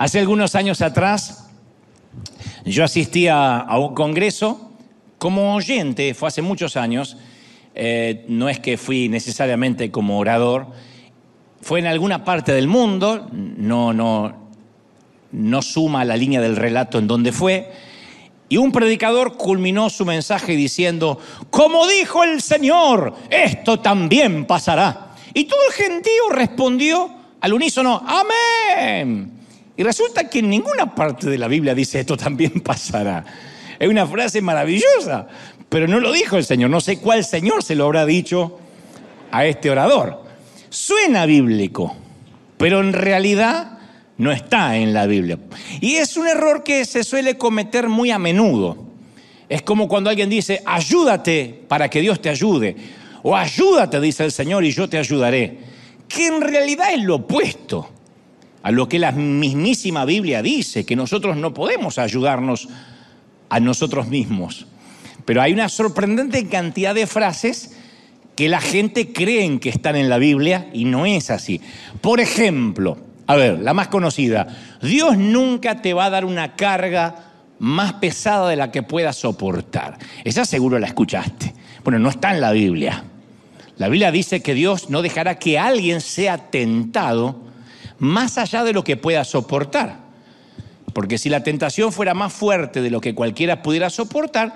Hace algunos años atrás, yo asistía a un congreso como oyente, fue hace muchos años, eh, no es que fui necesariamente como orador, fue en alguna parte del mundo, no, no, no suma la línea del relato en donde fue, y un predicador culminó su mensaje diciendo, como dijo el Señor, esto también pasará. Y todo el gentío respondió al unísono, amén. Y resulta que en ninguna parte de la Biblia dice esto también pasará. Es una frase maravillosa, pero no lo dijo el Señor. No sé cuál Señor se lo habrá dicho a este orador. Suena bíblico, pero en realidad no está en la Biblia. Y es un error que se suele cometer muy a menudo. Es como cuando alguien dice, ayúdate para que Dios te ayude. O ayúdate, dice el Señor, y yo te ayudaré. Que en realidad es lo opuesto a lo que la mismísima Biblia dice, que nosotros no podemos ayudarnos a nosotros mismos. Pero hay una sorprendente cantidad de frases que la gente cree que están en la Biblia y no es así. Por ejemplo, a ver, la más conocida, Dios nunca te va a dar una carga más pesada de la que puedas soportar. Esa seguro la escuchaste. Bueno, no está en la Biblia. La Biblia dice que Dios no dejará que alguien sea tentado más allá de lo que pueda soportar. Porque si la tentación fuera más fuerte de lo que cualquiera pudiera soportar,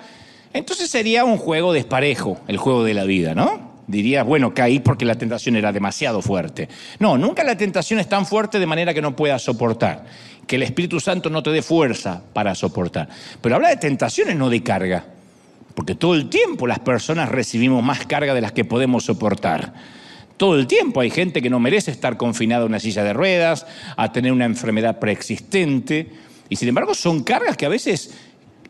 entonces sería un juego desparejo, el juego de la vida, ¿no? Dirías, bueno, caí porque la tentación era demasiado fuerte. No, nunca la tentación es tan fuerte de manera que no puedas soportar, que el Espíritu Santo no te dé fuerza para soportar. Pero habla de tentaciones, no de carga, porque todo el tiempo las personas recibimos más carga de las que podemos soportar. Todo el tiempo hay gente que no merece estar confinada a una silla de ruedas, a tener una enfermedad preexistente, y sin embargo son cargas que a veces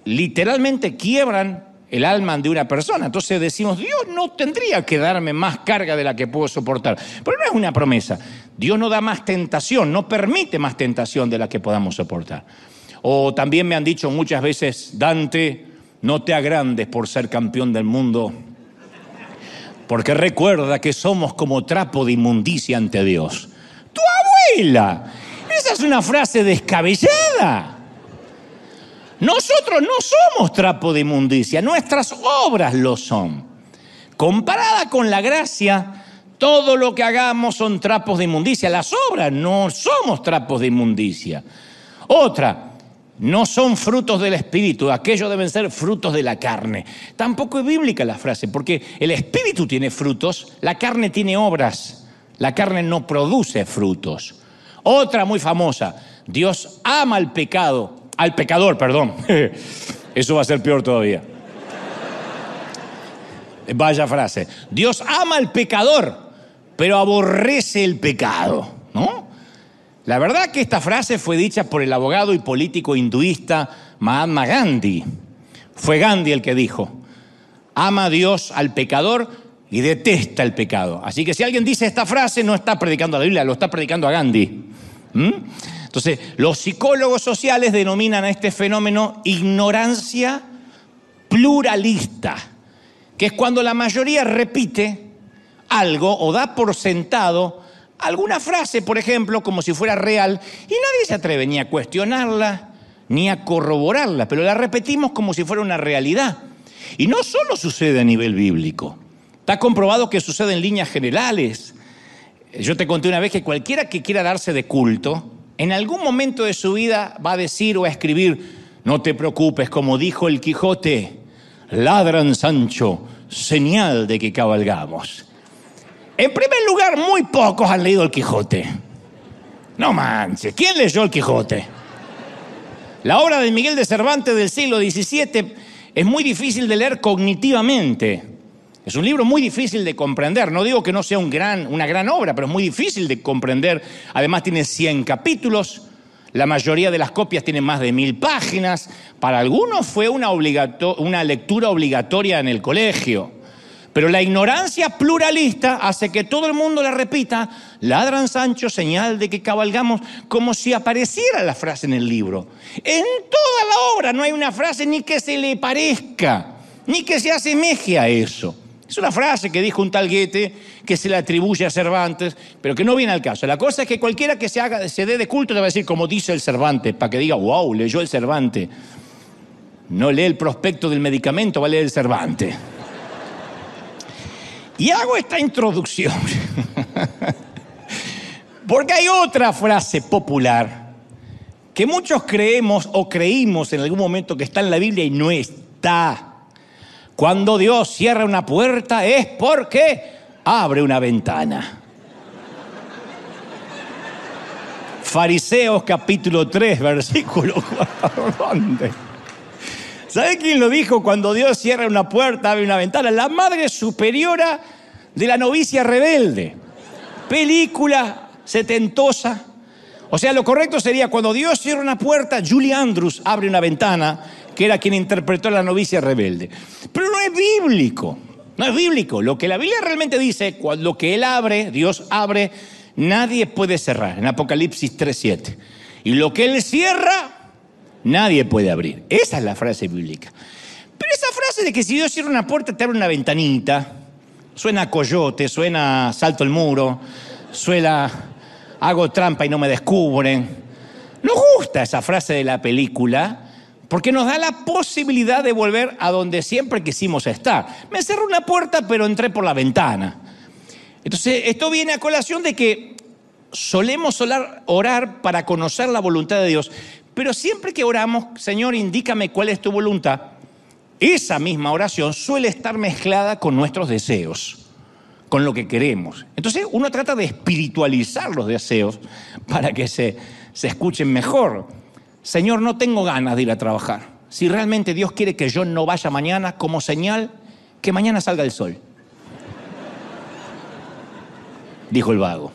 literalmente quiebran el alma de una persona. Entonces decimos, Dios no tendría que darme más carga de la que puedo soportar. Pero no es una promesa. Dios no da más tentación, no permite más tentación de la que podamos soportar. O también me han dicho muchas veces, Dante, no te agrandes por ser campeón del mundo porque recuerda que somos como trapo de inmundicia ante Dios. Tu abuela. Esa es una frase descabellada. Nosotros no somos trapo de inmundicia, nuestras obras lo son. Comparada con la gracia, todo lo que hagamos son trapos de inmundicia. Las obras no somos trapos de inmundicia. Otra, no son frutos del Espíritu, aquellos deben ser frutos de la carne. Tampoco es bíblica la frase, porque el Espíritu tiene frutos, la carne tiene obras, la carne no produce frutos. Otra muy famosa, Dios ama al pecado, al pecador, perdón. Eso va a ser peor todavía. Vaya frase. Dios ama al pecador, pero aborrece el pecado, ¿no? La verdad que esta frase fue dicha por el abogado y político hinduista Mahatma Gandhi. Fue Gandhi el que dijo, ama a Dios al pecador y detesta el pecado. Así que si alguien dice esta frase, no está predicando a la Biblia, lo está predicando a Gandhi. ¿Mm? Entonces, los psicólogos sociales denominan a este fenómeno ignorancia pluralista, que es cuando la mayoría repite algo o da por sentado alguna frase, por ejemplo, como si fuera real, y nadie se atreve ni a cuestionarla, ni a corroborarla, pero la repetimos como si fuera una realidad. Y no solo sucede a nivel bíblico, está comprobado que sucede en líneas generales. Yo te conté una vez que cualquiera que quiera darse de culto, en algún momento de su vida va a decir o a escribir, no te preocupes, como dijo el Quijote, ladran Sancho, señal de que cabalgamos. En primer lugar, muy pocos han leído el Quijote. No manches, ¿quién leyó el Quijote? La obra de Miguel de Cervantes del siglo XVII es muy difícil de leer cognitivamente. Es un libro muy difícil de comprender. No digo que no sea una gran obra, pero es muy difícil de comprender. Además tiene 100 capítulos. La mayoría de las copias tienen más de mil páginas. Para algunos fue una lectura obligatoria en el colegio. Pero la ignorancia pluralista hace que todo el mundo la repita, ladran Sancho, señal de que cabalgamos, como si apareciera la frase en el libro. En toda la obra no hay una frase ni que se le parezca, ni que se asemeje a eso. Es una frase que dijo un tal Goethe que se le atribuye a Cervantes, pero que no viene al caso. La cosa es que cualquiera que se, haga, dé de culto te va a decir como dice el Cervantes, para que diga, wow, leyó el Cervantes. No lee el prospecto del medicamento, va a leer el Cervantes. Y hago esta introducción porque hay otra frase popular que muchos creemos o creímos en algún momento que está en la Biblia y no está. Cuando Dios cierra una puerta es porque abre una ventana. Fariseos capítulo 3, versículo 4. ¿Sabe quién lo dijo? Cuando Dios cierra una puerta, abre una ventana. La madre superiora de la novicia rebelde. Película setentosa. O sea, lo correcto sería cuando Dios cierra una puerta, Julie Andrews abre una ventana que era quien interpretó a la novicia rebelde. Pero no es bíblico, no es bíblico. Lo que la Biblia realmente dice, lo que Él abre, Dios abre, nadie puede cerrar, en Apocalipsis 3.7. Y lo que Él cierra, nadie puede abrir. Esa es la frase bíblica. Pero esa frase de que si Dios cierra una puerta, te abre una ventanita, suena coyote, suena salto el muro, suena hago trampa y no me descubren. Nos gusta esa frase de la película, porque nos da la posibilidad de volver a donde siempre quisimos estar. Me cerró una puerta, pero entré por la ventana. Entonces, esto viene a colación de que solemos orar para conocer la voluntad de Dios, pero siempre que oramos, Señor, indícame cuál es tu voluntad, esa misma oración suele estar mezclada con nuestros deseos, con lo que queremos. Entonces, uno trata de espiritualizar los deseos para que se, se escuchen mejor. Señor, no tengo ganas de ir a trabajar. Si realmente Dios quiere que yo no vaya mañana, como señal, que mañana salga el sol. Dijo el vago.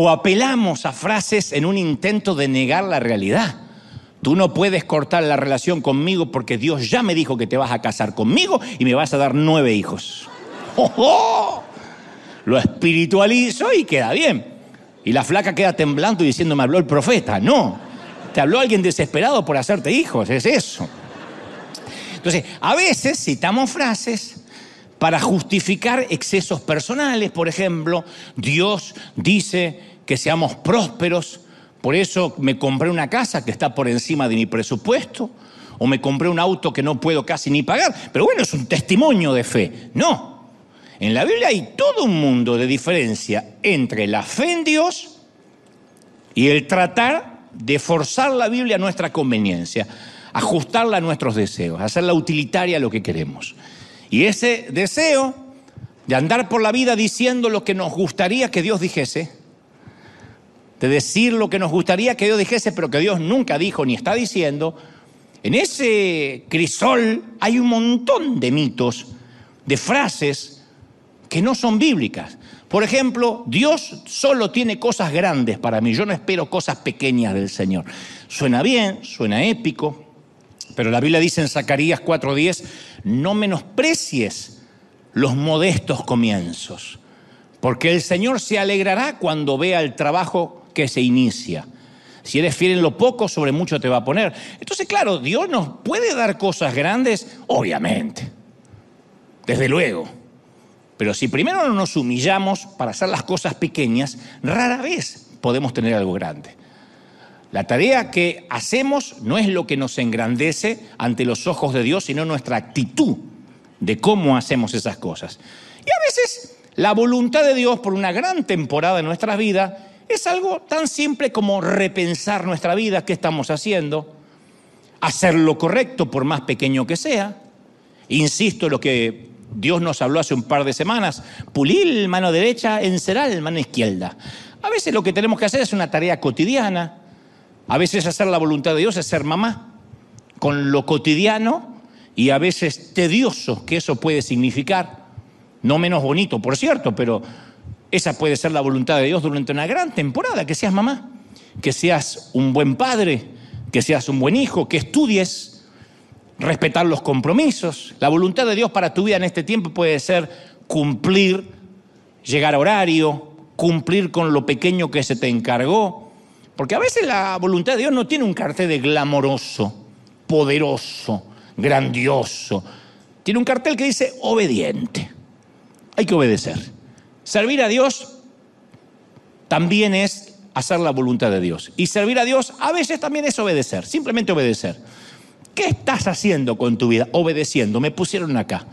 O apelamos a frases en un intento de negar la realidad. Tú no puedes cortar la relación conmigo porque Dios ya me dijo que te vas a casar conmigo y me vas a dar nueve hijos. Lo espiritualizo y queda bien. Y la flaca queda temblando y diciendo, me habló el profeta. No, te habló alguien desesperado por hacerte hijos, es eso. Entonces, a veces citamos frases para justificar excesos personales. Por ejemplo, Dios dice que seamos prósperos, por eso me compré una casa que está por encima de mi presupuesto, o me compré un auto que no puedo casi ni pagar. Pero bueno, es un testimonio de fe. No. En la Biblia hay todo un mundo de diferencia entre la fe en Dios y el tratar de forzar la Biblia a nuestra conveniencia, ajustarla a nuestros deseos, hacerla utilitaria a lo que queremos. Y ese deseo de andar por la vida diciendo lo que nos gustaría que Dios dijese, de decir lo que nos gustaría que Dios dijese, pero que Dios nunca dijo ni está diciendo, en ese crisol hay un montón de mitos, de frases que no son bíblicas. Por ejemplo, Dios solo tiene cosas grandes para mí, yo no espero cosas pequeñas del Señor. Suena bien, suena épico, pero la Biblia dice en Zacarías 4:10, no menosprecies los modestos comienzos, porque el Señor se alegrará cuando vea el trabajo que se inicia. Si eres fiel en lo poco, sobre mucho te va a poner. Entonces, claro, Dios nos puede dar cosas grandes, obviamente, desde luego. Pero si primero no nos humillamos para hacer las cosas pequeñas, rara vez podemos tener algo grande. La tarea que hacemos no es lo que nos engrandece ante los ojos de Dios, sino nuestra actitud de cómo hacemos esas cosas. Y a veces la voluntad de Dios por una gran temporada de nuestra vida es algo tan simple como repensar nuestra vida, qué estamos haciendo, hacer lo correcto por más pequeño que sea. Insisto, lo que Dios nos habló hace un par de semanas, pulir mano derecha, encerar mano izquierda. A veces lo que tenemos que hacer es una tarea cotidiana, a veces hacer la voluntad de Dios es ser mamá, con lo cotidiano y a veces tedioso que eso puede significar, no menos bonito, por cierto, pero esa puede ser la voluntad de Dios durante una gran temporada, que seas mamá, que seas un buen padre, que seas un buen hijo, que estudies, respetar los compromisos. La voluntad de Dios para tu vida en este tiempo puede ser cumplir, llegar a horario, cumplir con lo pequeño que se te encargó. Porque a veces la voluntad de Dios no tiene un cartel de glamoroso, poderoso, grandioso. tiene un cartel que dice obediente. Hay que obedecer. Servir a Dios también es hacer la voluntad de Dios. Y servir a Dios a veces también es obedecer, simplemente obedecer. ¿Qué estás haciendo con tu vida? Obedeciendo. Me pusieron acá.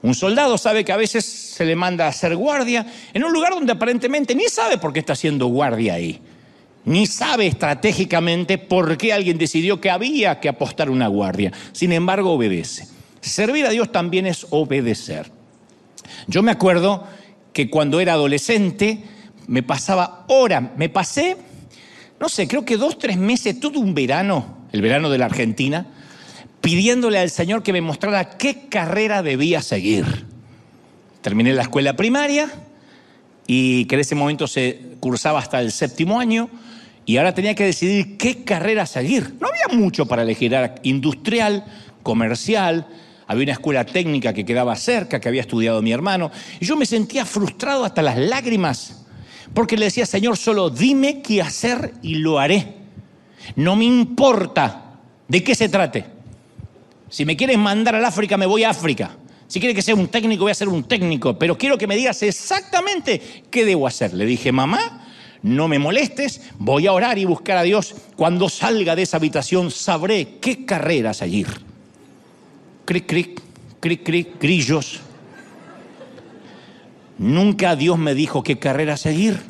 Un soldado sabe que a veces se le manda a hacer guardia en un lugar donde aparentemente ni sabe por qué está haciendo guardia ahí. Ni sabe estratégicamente por qué alguien decidió que había que apostar una guardia. Sin embargo, obedece. Servir a Dios también es obedecer. Yo me acuerdo que cuando era adolescente me pasaba horas, me pasé, no sé, creo que dos, tres meses, todo un verano, el verano de la Argentina, pidiéndole al Señor que me mostrara qué carrera debía seguir. Terminé la escuela primaria y que en ese momento se cursaba hasta el séptimo año y ahora tenía que decidir qué carrera seguir. No había mucho para elegir, era industrial, comercial, había una escuela técnica que quedaba cerca, que había estudiado mi hermano, y yo me sentía frustrado hasta las lágrimas, porque le decía, Señor, solo dime qué hacer y lo haré. No me importa de qué se trate. Si me quieres mandar al África, me voy a África. Si quieres que sea un técnico, voy a ser un técnico, pero quiero que me digas exactamente qué debo hacer. Le dije, mamá, no me molestes, voy a orar y buscar a Dios. Cuando salga de esa habitación sabré qué carrera seguir. Cric, cric, cric, cric, grillos. Nunca Dios me dijo qué carrera seguir.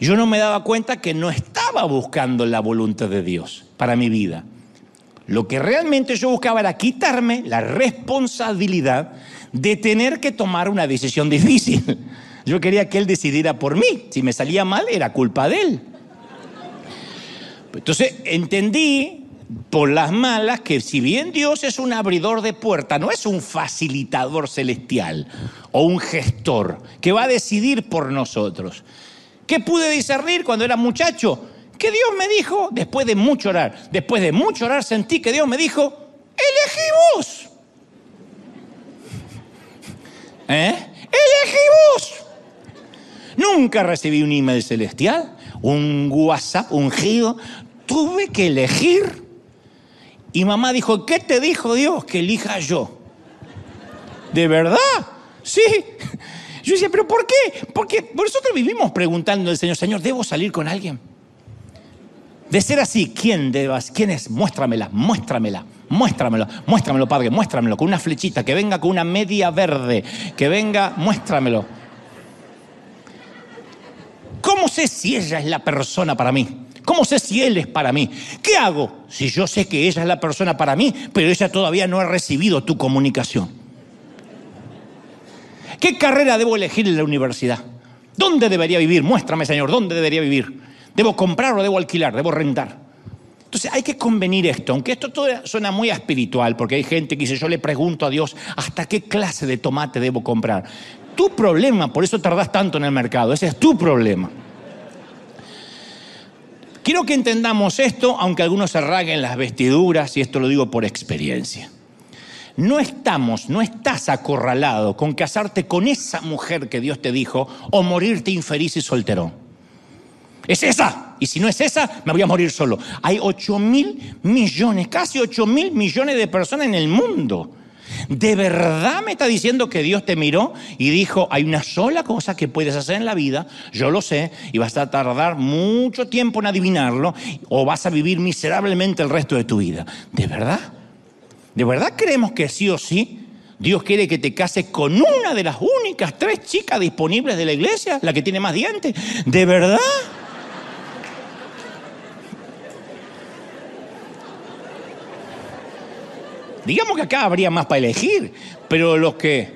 Yo no me daba cuenta que no estaba buscando la voluntad de Dios para mi vida. Lo que realmente yo buscaba era quitarme la responsabilidad de tener que tomar una decisión difícil. Yo quería que Él decidiera por mí. Si me salía mal, era culpa de Él. Entonces entendí por las malas que si bien Dios es un abridor de puerta, no es un facilitador celestial o un gestor que va a decidir por nosotros. ¿Qué pude discernir cuando era muchacho? Que Dios me dijo, después de mucho orar, después de mucho orar sentí que Dios me dijo, elegí vos. ¿Eh? Elegí vos. Nunca recibí un email celestial, un WhatsApp ungido. Tuve que elegir. Y mamá dijo, ¿qué te dijo Dios? Que elija yo. ¿De verdad? Sí. Yo decía, ¿pero por qué? Porque nosotros vivimos preguntando al Señor, Señor, ¿debo salir con alguien? De ser así, ¿quién debas? ¿Quién es? Muéstramela, muéstramela, muéstramelo, muéstramelo, Padre, muéstramelo, con una flechita, que venga con una media verde, que venga, muéstramelo. ¿Cómo sé si ella es la persona para mí? ¿Cómo sé si él es para mí? ¿Qué hago si yo sé que ella es la persona para mí, pero ella todavía no ha recibido tu comunicación? ¿Qué carrera debo elegir en la universidad? ¿Dónde debería vivir? Muéstrame, Señor, ¿dónde debería vivir? ¿Debo comprar o debo alquilar? ¿Debo rentar? Entonces hay que convenir esto, aunque esto todo suena muy espiritual, porque hay gente que dice, yo le pregunto a Dios, ¿hasta qué clase de tomate debo comprar? Tu problema, por eso tardás tanto en el mercado, ese es tu problema. Quiero que entendamos esto, aunque algunos se rasguen las vestiduras, y esto lo digo por experiencia. No estamos, no estás acorralado con casarte con esa mujer que Dios te dijo o morirte infeliz y solterón. Es esa. Y si no es esa, me voy a morir solo. Hay 8 mil millones, casi 8 mil millones de personas en el mundo. ¿De verdad me está diciendo que Dios te miró y dijo, hay una sola cosa que puedes hacer en la vida, yo lo sé, y vas a tardar mucho tiempo en adivinarlo, o vas a vivir miserablemente el resto de tu vida? ¿De verdad? ¿De verdad creemos que sí o sí Dios quiere que te cases con una de las únicas tres chicas disponibles de la iglesia, la que tiene más dientes? ¿De verdad? Digamos que acá habría más para elegir, pero los que,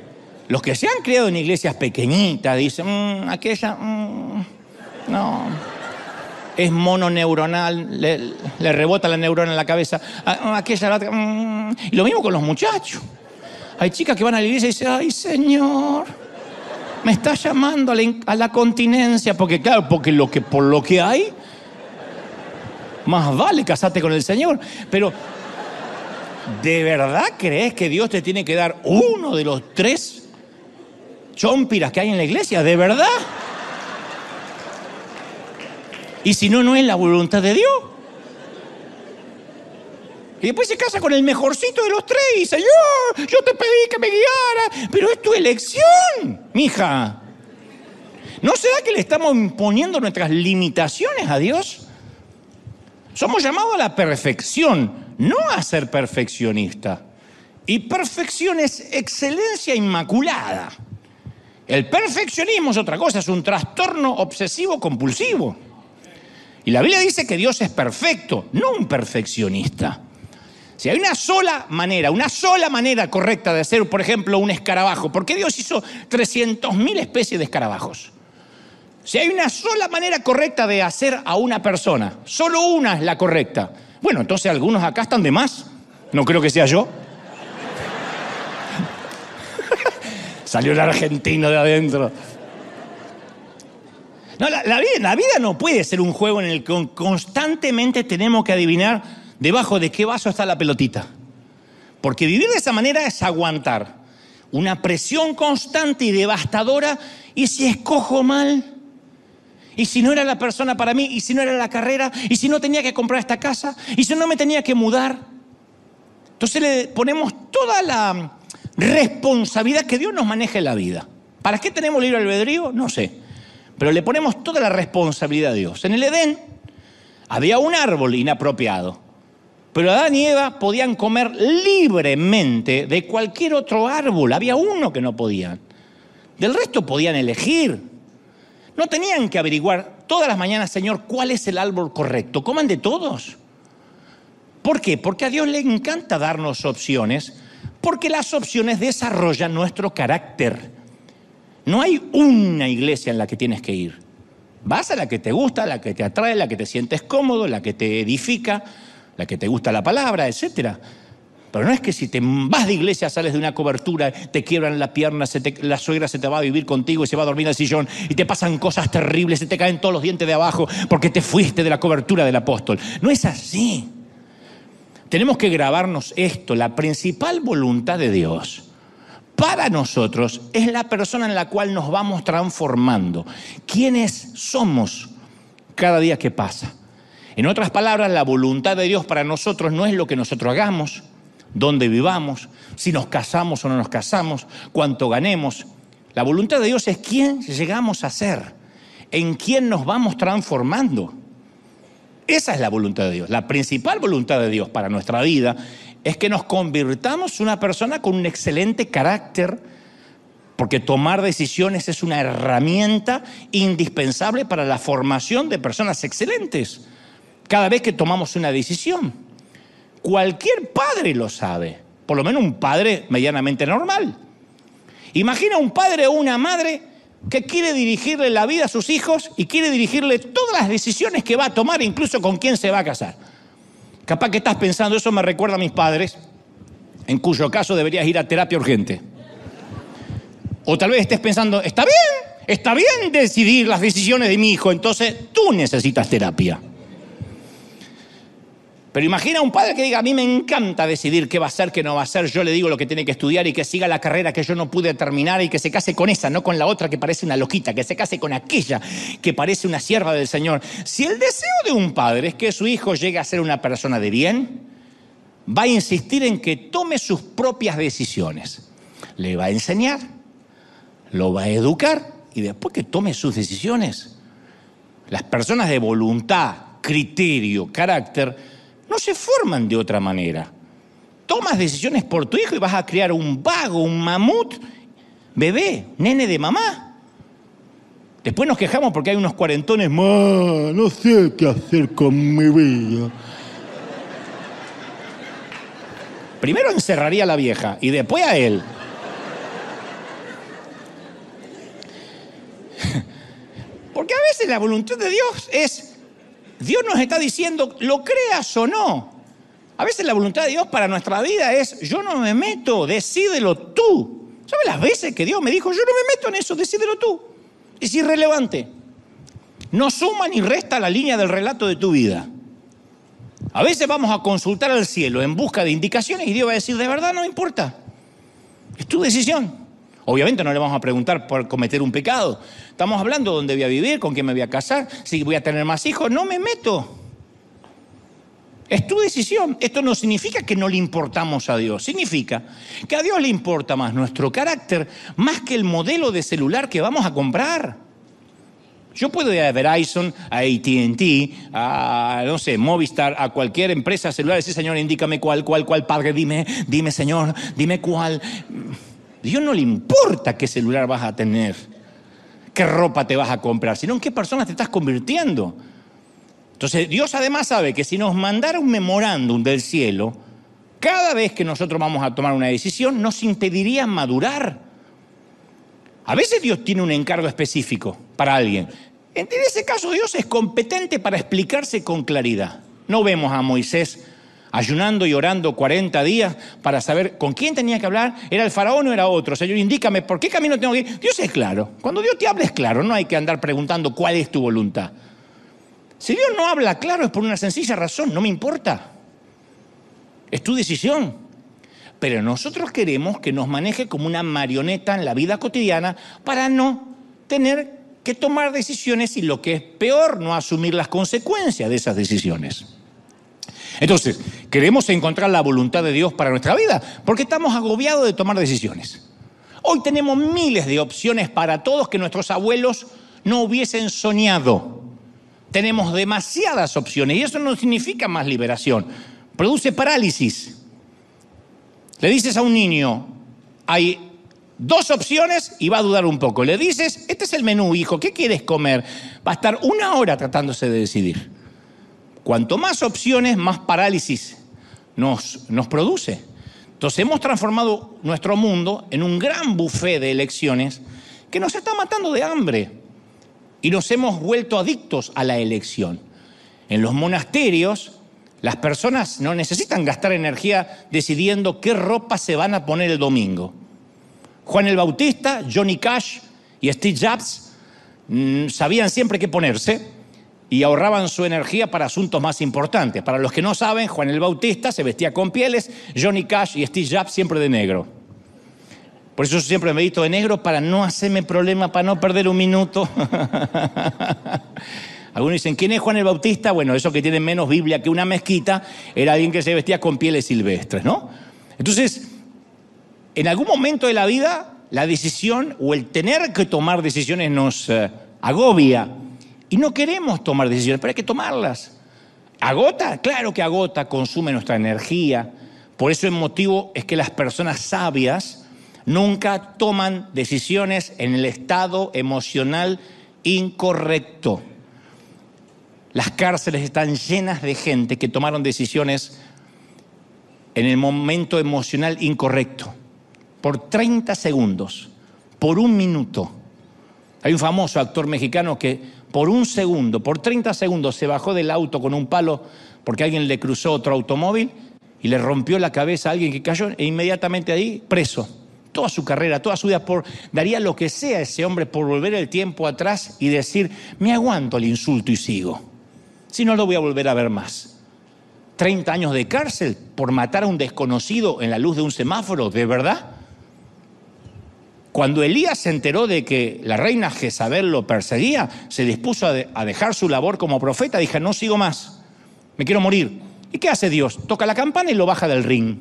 los que se han criado en iglesias pequeñitas dicen, mm, aquella, mm, no, es mononeuronal, le, le, rebota la neurona en la cabeza, ah, mm, aquella, la y lo mismo con los muchachos. Hay chicas que van a la iglesia y dicen, ay Señor, me está llamando a la, a la continencia, porque claro, porque lo que, por lo que hay, más vale casarte con el Señor, pero ¿De verdad crees que Dios te tiene que dar uno de los tres chompiras que hay en la iglesia? ¿De verdad? Y si no, no es la voluntad de Dios. Y después se casa con el mejorcito de los tres y dice, yo, yo te pedí que me guiara, pero es tu elección, mija. ¿No será que le estamos imponiendo nuestras limitaciones a Dios? Somos llamados a la perfección, no a ser perfeccionista. Y perfección es excelencia inmaculada. El perfeccionismo es otra cosa, es un trastorno obsesivo compulsivo. Y la Biblia dice que Dios es perfecto, no un perfeccionista. Si hay una sola manera, una sola manera correcta de hacer, por ejemplo, un escarabajo, ¿por qué Dios hizo 300.000 especies de escarabajos? Si hay una sola manera correcta de hacer a una persona, solo una es la correcta. Bueno, entonces algunos acá están de más. No creo que sea yo. Salió el argentino de adentro. No, la, vida, la vida no puede ser un juego en el que constantemente tenemos que adivinar debajo de qué vaso está la pelotita. Porque vivir de esa manera es aguantar una presión constante y devastadora. ¿Y si escojo mal? ¿Y si no era la persona para mí? ¿Y si no era la carrera? ¿Y si no tenía que comprar esta casa? ¿Y si no me tenía que mudar? Entonces le ponemos toda la responsabilidad que Dios nos maneje la vida. ¿Para qué tenemos libre albedrío? No sé. Pero le ponemos toda la responsabilidad a Dios. En el Edén había un árbol inapropiado. Pero Adán y Eva podían comer libremente de cualquier otro árbol. Había uno que no podían. Del resto podían elegir. No tenían que averiguar todas las mañanas, Señor, cuál es el árbol correcto. Coman de todos. ¿Por qué? Porque a Dios le encanta darnos opciones, porque las opciones desarrollan nuestro carácter. No hay una iglesia en la que tienes que ir. Vas a la que te gusta, la que te atrae, la que te sientes cómodo, la que te edifica la que te gusta la palabra, etcétera. Pero no es que si te vas de iglesia, sales de una cobertura, te quiebran la pierna, la suegra se te va a vivir contigo y se va a dormir el sillón y te pasan cosas terribles, se te caen todos los dientes de abajo porque te fuiste de la cobertura del apóstol. No es así. Tenemos que grabarnos esto. La principal voluntad de Dios para nosotros es la persona en la cual nos vamos transformando. ¿Quiénes somos cada día que pasa? En otras palabras, la voluntad de Dios para nosotros no es lo que nosotros hagamos, dónde vivamos, si nos casamos o no nos casamos, cuánto ganemos. La voluntad de Dios es quién llegamos a ser, en quién nos vamos transformando. Esa es la voluntad de Dios. La principal voluntad de Dios para nuestra vida es que nos convirtamos en una persona con un excelente carácter, porque tomar decisiones es una herramienta indispensable para la formación de personas excelentes cada vez que tomamos una decisión. Cualquier padre lo sabe, por lo menos un padre medianamente normal. Imagina un padre o una madre que quiere dirigirle la vida a sus hijos y quiere dirigirle todas las decisiones que va a tomar, incluso con quién se va a casar. Capaz que estás pensando, eso me recuerda a mis padres, en cuyo caso deberías ir a terapia urgente. O tal vez estés pensando, está bien, está bien decidir las decisiones de mi hijo, entonces tú necesitas terapia. Pero imagina un padre que diga, a mí me encanta decidir qué va a hacer, qué no va a hacer, yo le digo lo que tiene que estudiar y que siga la carrera que yo no pude terminar y que se case con esa, no con la otra que parece una loquita, que se case con aquella que parece una sierva del Señor. Si el deseo de un padre es que su hijo llegue a ser una persona de bien, va a insistir en que tome sus propias decisiones. Le va a enseñar, lo va a educar y después que tome sus decisiones. Las personas de voluntad, criterio, carácter, no se forman de otra manera. Tomas decisiones por tu hijo y vas a crear un vago, un mamut, bebé, nene de mamá. Después nos quejamos porque hay unos cuarentones, no sé qué hacer con mi vida. Primero encerraría a la vieja y después a él. Porque a veces la voluntad de Dios es Dios nos está diciendo, lo creas o no. A veces la voluntad de Dios para nuestra vida es, yo no me meto, decídelo tú. ¿Sabes las veces que Dios me dijo, yo no me meto en eso, decídelo tú? Es irrelevante. No suma ni resta la línea del relato de tu vida. A veces vamos a consultar al cielo en busca de indicaciones y Dios va a decir, de verdad no importa. Es tu decisión. Obviamente no le vamos a preguntar por cometer un pecado. Estamos hablando de dónde voy a vivir, con quién me voy a casar, si voy a tener más hijos. No me meto. Es tu decisión. Esto no significa que no le importamos a Dios. Significa que a Dios le importa más nuestro carácter, más que el modelo de celular que vamos a comprar. Yo puedo ir a Verizon, a ATT, a, no sé, Movistar, a cualquier empresa celular y decir, Señor, indícame cuál, cuál, cuál, Padre, dime, dime, Señor, dime cuál. Dios no le importa qué celular vas a tener, qué ropa te vas a comprar, sino en qué persona te estás convirtiendo. Entonces, Dios además sabe que si nos mandara un memorándum del cielo, cada vez que nosotros vamos a tomar una decisión, nos impediría madurar. A veces Dios tiene un encargo específico para alguien. En ese caso Dios es competente para explicarse con claridad. No vemos a Moisés ayunando y orando 40 días para saber con quién tenía que hablar, era el faraón o era otro. Señor, indícame por qué camino tengo que ir. Dios es claro. Cuando Dios te habla es claro, no hay que andar preguntando cuál es tu voluntad. Si Dios no habla claro es por una sencilla razón, no me importa. Es tu decisión pero nosotros queremos que nos maneje como una marioneta en la vida cotidiana para no tener que tomar decisiones y lo que es peor, no asumir las consecuencias de esas decisiones. Entonces, queremos encontrar la voluntad de Dios para nuestra vida, porque estamos agobiados de tomar decisiones. Hoy tenemos miles de opciones para todos que nuestros abuelos no hubiesen soñado. Tenemos demasiadas opciones y eso no significa más liberación, produce parálisis. Le dices a un niño, hay dos opciones y va a dudar un poco. Le dices, este es el menú, hijo, ¿qué quieres comer? Va a estar una hora tratándose de decidir. Cuanto más opciones, más parálisis nos, nos produce. Entonces hemos transformado nuestro mundo en un gran buffet de elecciones que nos está matando de hambre y nos hemos vuelto adictos a la elección. En los monasterios las personas no necesitan gastar energía decidiendo qué ropa se van a poner el domingo. Juan el Bautista, Johnny Cash y Steve Jobs mm, sabían siempre qué ponerse y ahorraban su energía para asuntos más importantes. Para los que no saben, Juan el Bautista se vestía con pieles, Johnny Cash y Steve Jobs siempre de negro. Por eso yo siempre me visto de negro para no hacerme problema, para no perder un minuto. Algunos dicen, ¿quién es Juan el Bautista? Bueno, eso que tiene menos Biblia que una mezquita, era alguien que se vestía con pieles silvestres, ¿no? Entonces, en algún momento de la vida, la decisión o el tener que tomar decisiones nos eh, agobia. Y no queremos tomar decisiones, pero hay que tomarlas. ¿Agota? Claro que agota, consume nuestra energía. Por eso el motivo es que las personas sabias nunca toman decisiones en el estado emocional incorrecto. Las cárceles están llenas de gente que tomaron decisiones en el momento emocional incorrecto, por 30 segundos, por un minuto. Hay un famoso actor mexicano que por un segundo, por 30 segundos, se bajó del auto con un palo porque alguien le cruzó otro automóvil y le rompió la cabeza a alguien que cayó e inmediatamente ahí preso. Toda su carrera, toda su vida, por, daría lo que sea ese hombre por volver el tiempo atrás y decir, me aguanto el insulto y sigo si no lo voy a volver a ver más. 30 años de cárcel por matar a un desconocido en la luz de un semáforo, ¿de verdad? Cuando Elías se enteró de que la reina Jezabel lo perseguía, se dispuso a, dejar su labor como profeta, dije, no sigo más, me quiero morir. ¿Y qué hace Dios? Toca la campana y lo baja del ring.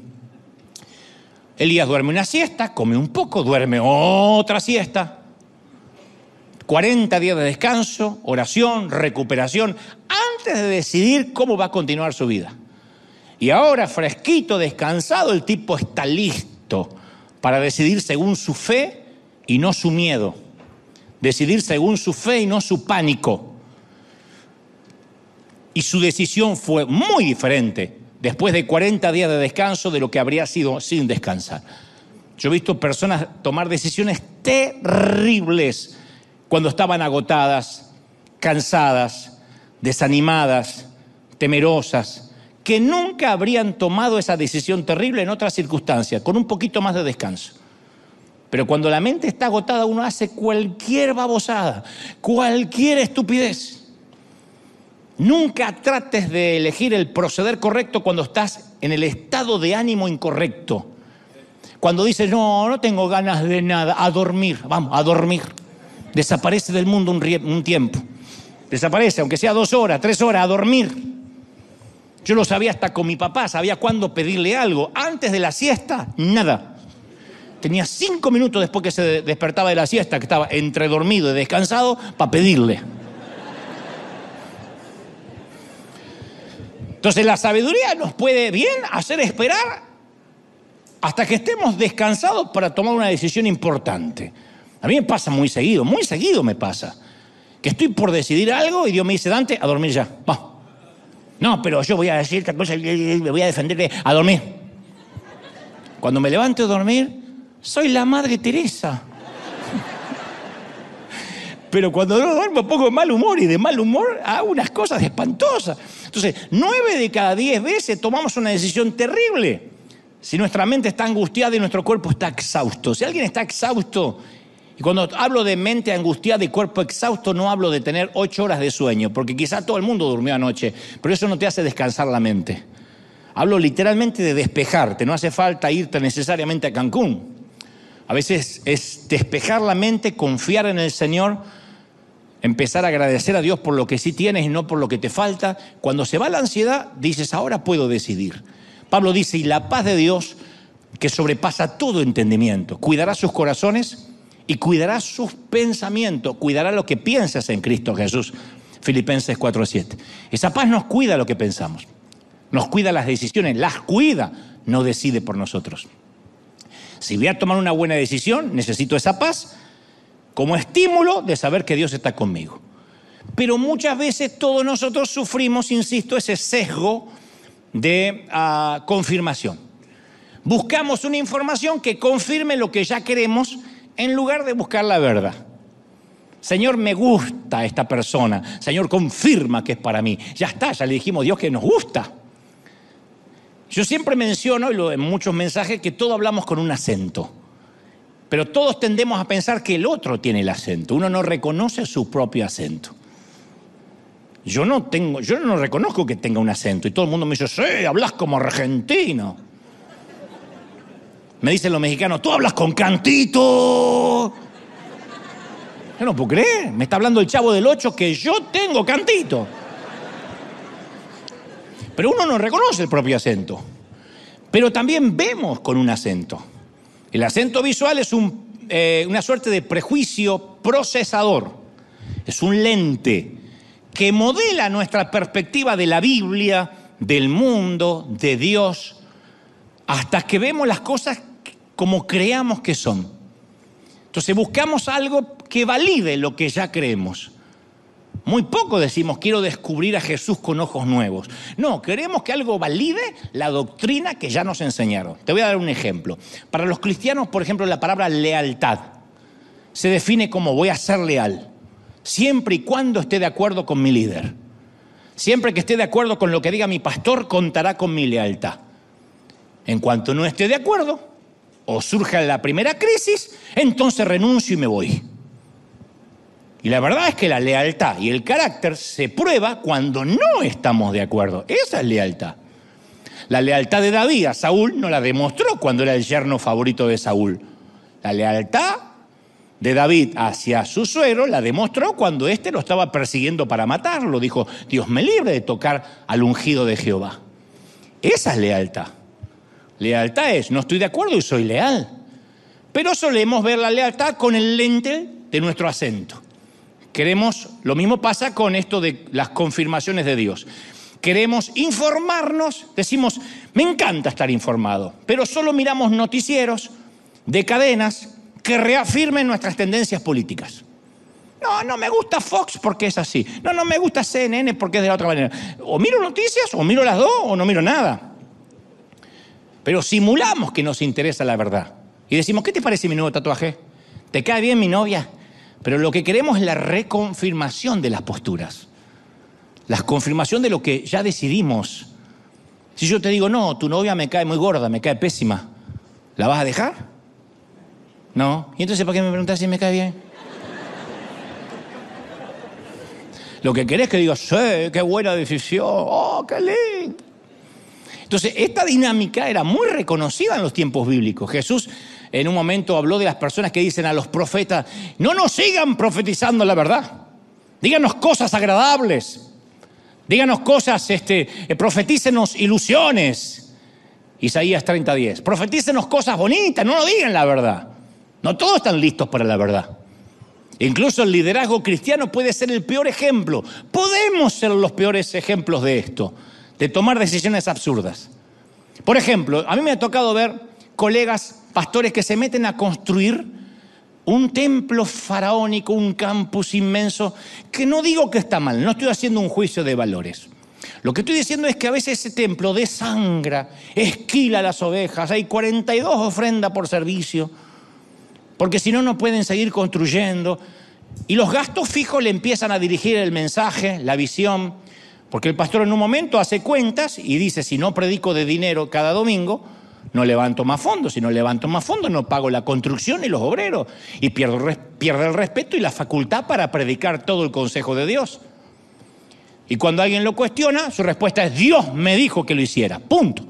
Elías duerme una siesta, come un poco, duerme otra siesta. 40 días de descanso, oración, recuperación, antes de decidir cómo va a continuar su vida. Y ahora, fresquito, descansado, el tipo está listo para decidir según su fe y no su miedo. Decidir según su fe y no su pánico. Y su decisión fue muy diferente después de 40 días de descanso de lo que habría sido sin descansar. Yo he visto personas tomar decisiones terribles cuando estaban agotadas, cansadas, desanimadas, temerosas, que nunca habrían tomado esa decisión terrible en otras circunstancias, con un poquito más de descanso. Pero cuando la mente está agotada, uno hace cualquier babosada, cualquier estupidez. Nunca trates de elegir el proceder correcto cuando estás en el estado de ánimo incorrecto. Cuando dices, no, no tengo ganas de nada, a dormir, vamos, a dormir desaparece del mundo un, tiempo. Desaparece, aunque sea dos horas, tres horas, a dormir. Yo lo sabía hasta con mi papá, sabía cuándo pedirle algo. Antes de la siesta, nada. Tenía cinco minutos después que se despertaba de la siesta, que estaba entre dormido y descansado, para pedirle. Entonces la sabiduría nos puede bien hacer esperar hasta que estemos descansados para tomar una decisión importante. A mí me pasa muy seguido, muy seguido me pasa. Que estoy por decidir algo y Dios me dice, Dante, a dormir ya. Va. No, pero yo voy a decir esta cosa, me voy a defender a dormir. Cuando me levanto a dormir, soy la Madre Teresa. Pero cuando no duermo pongo de mal humor y de mal humor hago unas cosas espantosas. Entonces, nueve de cada diez veces tomamos una decisión terrible. Si nuestra mente está angustiada y nuestro cuerpo está exhausto. Si alguien está exhausto, y cuando hablo de mente angustiada y cuerpo exhausto, no hablo de tener ocho horas de sueño, porque quizá todo el mundo durmió anoche, pero eso no te hace descansar la mente. Hablo literalmente de despejarte, no hace falta irte necesariamente a Cancún. A veces es despejar la mente, confiar en el Señor empezar a agradecer a Dios por lo que sí tienes y no por lo que te falta. Cuando se va la ansiedad, dices, ahora puedo decidir. Pablo dice, y la paz de Dios, que sobrepasa todo entendimiento, cuidará sus corazones y cuidará sus pensamientos, cuidará lo que piensas en Cristo Jesús. Filipenses 4:7. Esa paz nos cuida lo que pensamos, nos cuida las decisiones, las cuida, no decide por nosotros. Si voy a tomar una buena decisión, necesito esa paz como estímulo de saber que Dios está conmigo. Pero muchas veces todos nosotros sufrimos, insisto, ese sesgo de ah, confirmación. Buscamos una información que confirme lo que ya queremos en lugar de buscar la verdad. Señor, me gusta esta persona. Señor, confirma que es para mí. Ya está, ya le dijimos a Dios que nos gusta. Yo siempre menciono, y en muchos mensajes, que todo hablamos con un acento. Pero todos tendemos a pensar que el otro tiene el acento. Uno no reconoce su propio acento. Yo no tengo, yo no reconozco que tenga un acento. Y todo el mundo me dice, sí, hablas como argentino. Me dicen los mexicanos, tú hablas con cantito. Yo no puedo creer. Me está hablando el chavo del 8 que yo tengo cantito. Pero uno no reconoce el propio acento. Pero también vemos con un acento. El acento visual es eh, una suerte de prejuicio procesador. Es un lente que modela nuestra perspectiva de la Biblia, del mundo, de Dios, hasta que vemos las cosas como creamos que son. Entonces buscamos algo que valide lo que ya creemos. Muy poco decimos, quiero descubrir a Jesús con ojos nuevos. No, queremos que algo valide la doctrina que ya nos enseñaron. Te voy a dar un ejemplo. Para los cristianos, por ejemplo, la palabra lealtad se define como voy a ser leal, siempre y cuando esté de acuerdo con mi líder. Siempre que esté de acuerdo con lo que diga mi pastor, contará con mi lealtad. En cuanto no esté de acuerdo, o surja la primera crisis, entonces renuncio y me voy. Y la verdad es que la lealtad y el carácter se prueba cuando no estamos de acuerdo. Esa es lealtad. La lealtad de David a Saúl no la demostró cuando era el yerno favorito de Saúl. La lealtad de David hacia su suegro la demostró cuando éste lo estaba persiguiendo para matarlo. Dijo, Dios me libre de tocar al ungido de Jehová. Esa es lealtad. Lealtad es, no estoy de acuerdo y soy leal. Pero solemos ver la lealtad con el lente de nuestro acento. Queremos, lo mismo pasa con esto de las confirmaciones de Dios. Queremos informarnos, decimos, me encanta estar informado, pero solo miramos noticieros de cadenas que reafirmen nuestras tendencias políticas. No, no me gusta Fox porque es así. No, no me gusta CNN porque es de la otra manera. O miro noticias, o miro las dos, o no miro nada. Pero simulamos que nos interesa la verdad. Y decimos, ¿qué te parece mi nuevo tatuaje? ¿Te cae bien mi novia? Pero lo que queremos es la reconfirmación de las posturas, la confirmación de lo que ya decidimos. Si yo te digo, no, tu novia me cae muy gorda, me cae pésima, ¿la vas a dejar? No. ¿Y entonces para qué me preguntas si me cae bien? Lo que querés es que diga, sí, qué buena decisión, oh, qué lindo. Entonces, esta dinámica era muy reconocida en los tiempos bíblicos. Jesús en un momento habló de las personas que dicen a los profetas, no nos sigan profetizando la verdad, díganos cosas agradables, Díganos cosas, este, eh, profetícenos ilusiones. Isaías 30:10. Profetícenos cosas bonitas, no lo digan la verdad. No todos están listos para la verdad. Incluso el liderazgo cristiano puede ser el peor ejemplo. Podemos ser los peores ejemplos de esto, de tomar decisiones absurdas. Por ejemplo, a mí me ha tocado ver colegas pastores que se meten a construir un templo faraónico, un campus inmenso, que no digo que está mal, no estoy haciendo un juicio de valores. Lo que estoy diciendo es que a veces ese templo desangra, esquila las ovejas, hay 42 ofrendas por servicio porque si no, no pueden seguir construyendo. Y los gastos fijos le empiezan a dirigir el mensaje, la visión, porque el pastor en un momento hace cuentas y dice, si no predico de dinero cada domingo, no levanto más fondos, si no levanto más fondos no pago la construcción y los obreros y pierdo, el respeto y la facultad para predicar todo el consejo de Dios. Y cuando alguien lo cuestiona, su respuesta es, Dios me dijo que lo hiciera, punto.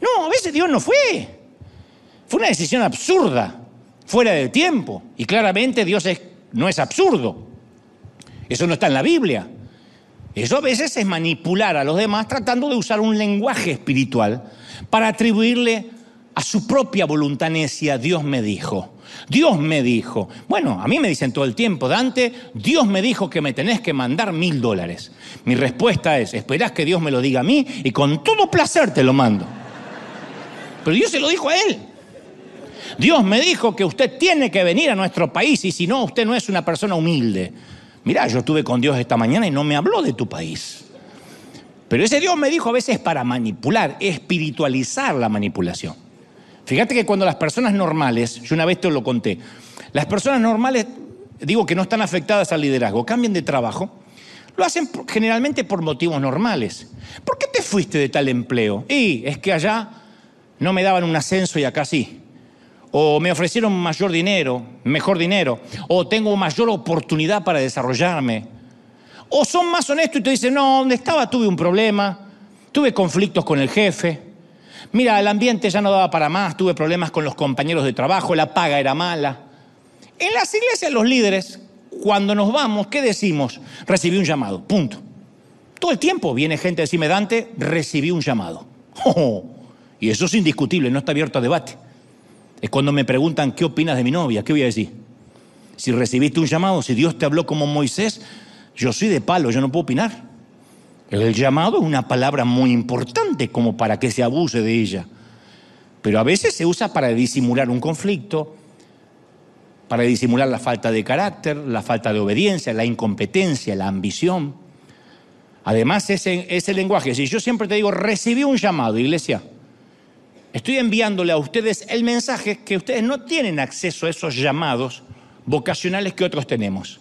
No, a veces Dios no fue. Fue una decisión absurda fuera del tiempo. Y claramente Dios no es absurdo. Eso no está en la Biblia. Eso a veces es manipular a los demás tratando de usar un lenguaje espiritual para atribuirle a su propia voluntad necia, Dios me dijo. Dios me dijo. Bueno, a mí me dicen todo el tiempo, Dante, Dios me dijo que me tenés que mandar mil dólares. Mi respuesta es, esperás que Dios me lo diga a mí y con todo placer te lo mando. Pero Dios se lo dijo a él. Dios me dijo que usted tiene que venir a nuestro país y si no, usted no es una persona humilde. Mirá, yo estuve con Dios esta mañana y no me habló de tu país. Pero ese Dios me dijo a veces para manipular, espiritualizar la manipulación. Fíjate que cuando las personas normales, yo una vez te lo conté, las personas normales, digo que no están afectadas al liderazgo, cambian de trabajo, lo hacen generalmente por motivos normales. ¿Por qué te fuiste de tal empleo? Y es que allá no me daban un ascenso y acá sí o me ofrecieron mayor dinero, mejor dinero, o tengo mayor oportunidad para desarrollarme. O son más honestos y te dicen, no, donde estaba tuve un problema, tuve conflictos con el jefe, mira, el ambiente ya no daba para más, tuve problemas con los compañeros de trabajo, la paga era mala. En las iglesias los líderes, cuando nos vamos, ¿qué decimos? Recibí un llamado, punto. Todo el tiempo viene gente a decirme, Dante, recibí un llamado. y eso es indiscutible, no está abierto a debate. Es cuando me preguntan, ¿qué opinas de mi novia? ¿Qué voy a decir? Si recibiste un llamado, si Dios te habló como Moisés, yo soy de palo, yo no puedo opinar. El llamado es una palabra muy importante como para que se abuse de ella. Pero a veces se usa para disimular un conflicto, para disimular la falta de carácter, la falta de obediencia, la incompetencia, la ambición. Además, ese, lenguaje, si yo siempre te digo, recibí un llamado, iglesia, Estoy enviándole a ustedes el mensaje que ustedes no tienen acceso a esos llamados vocacionales que otros tenemos.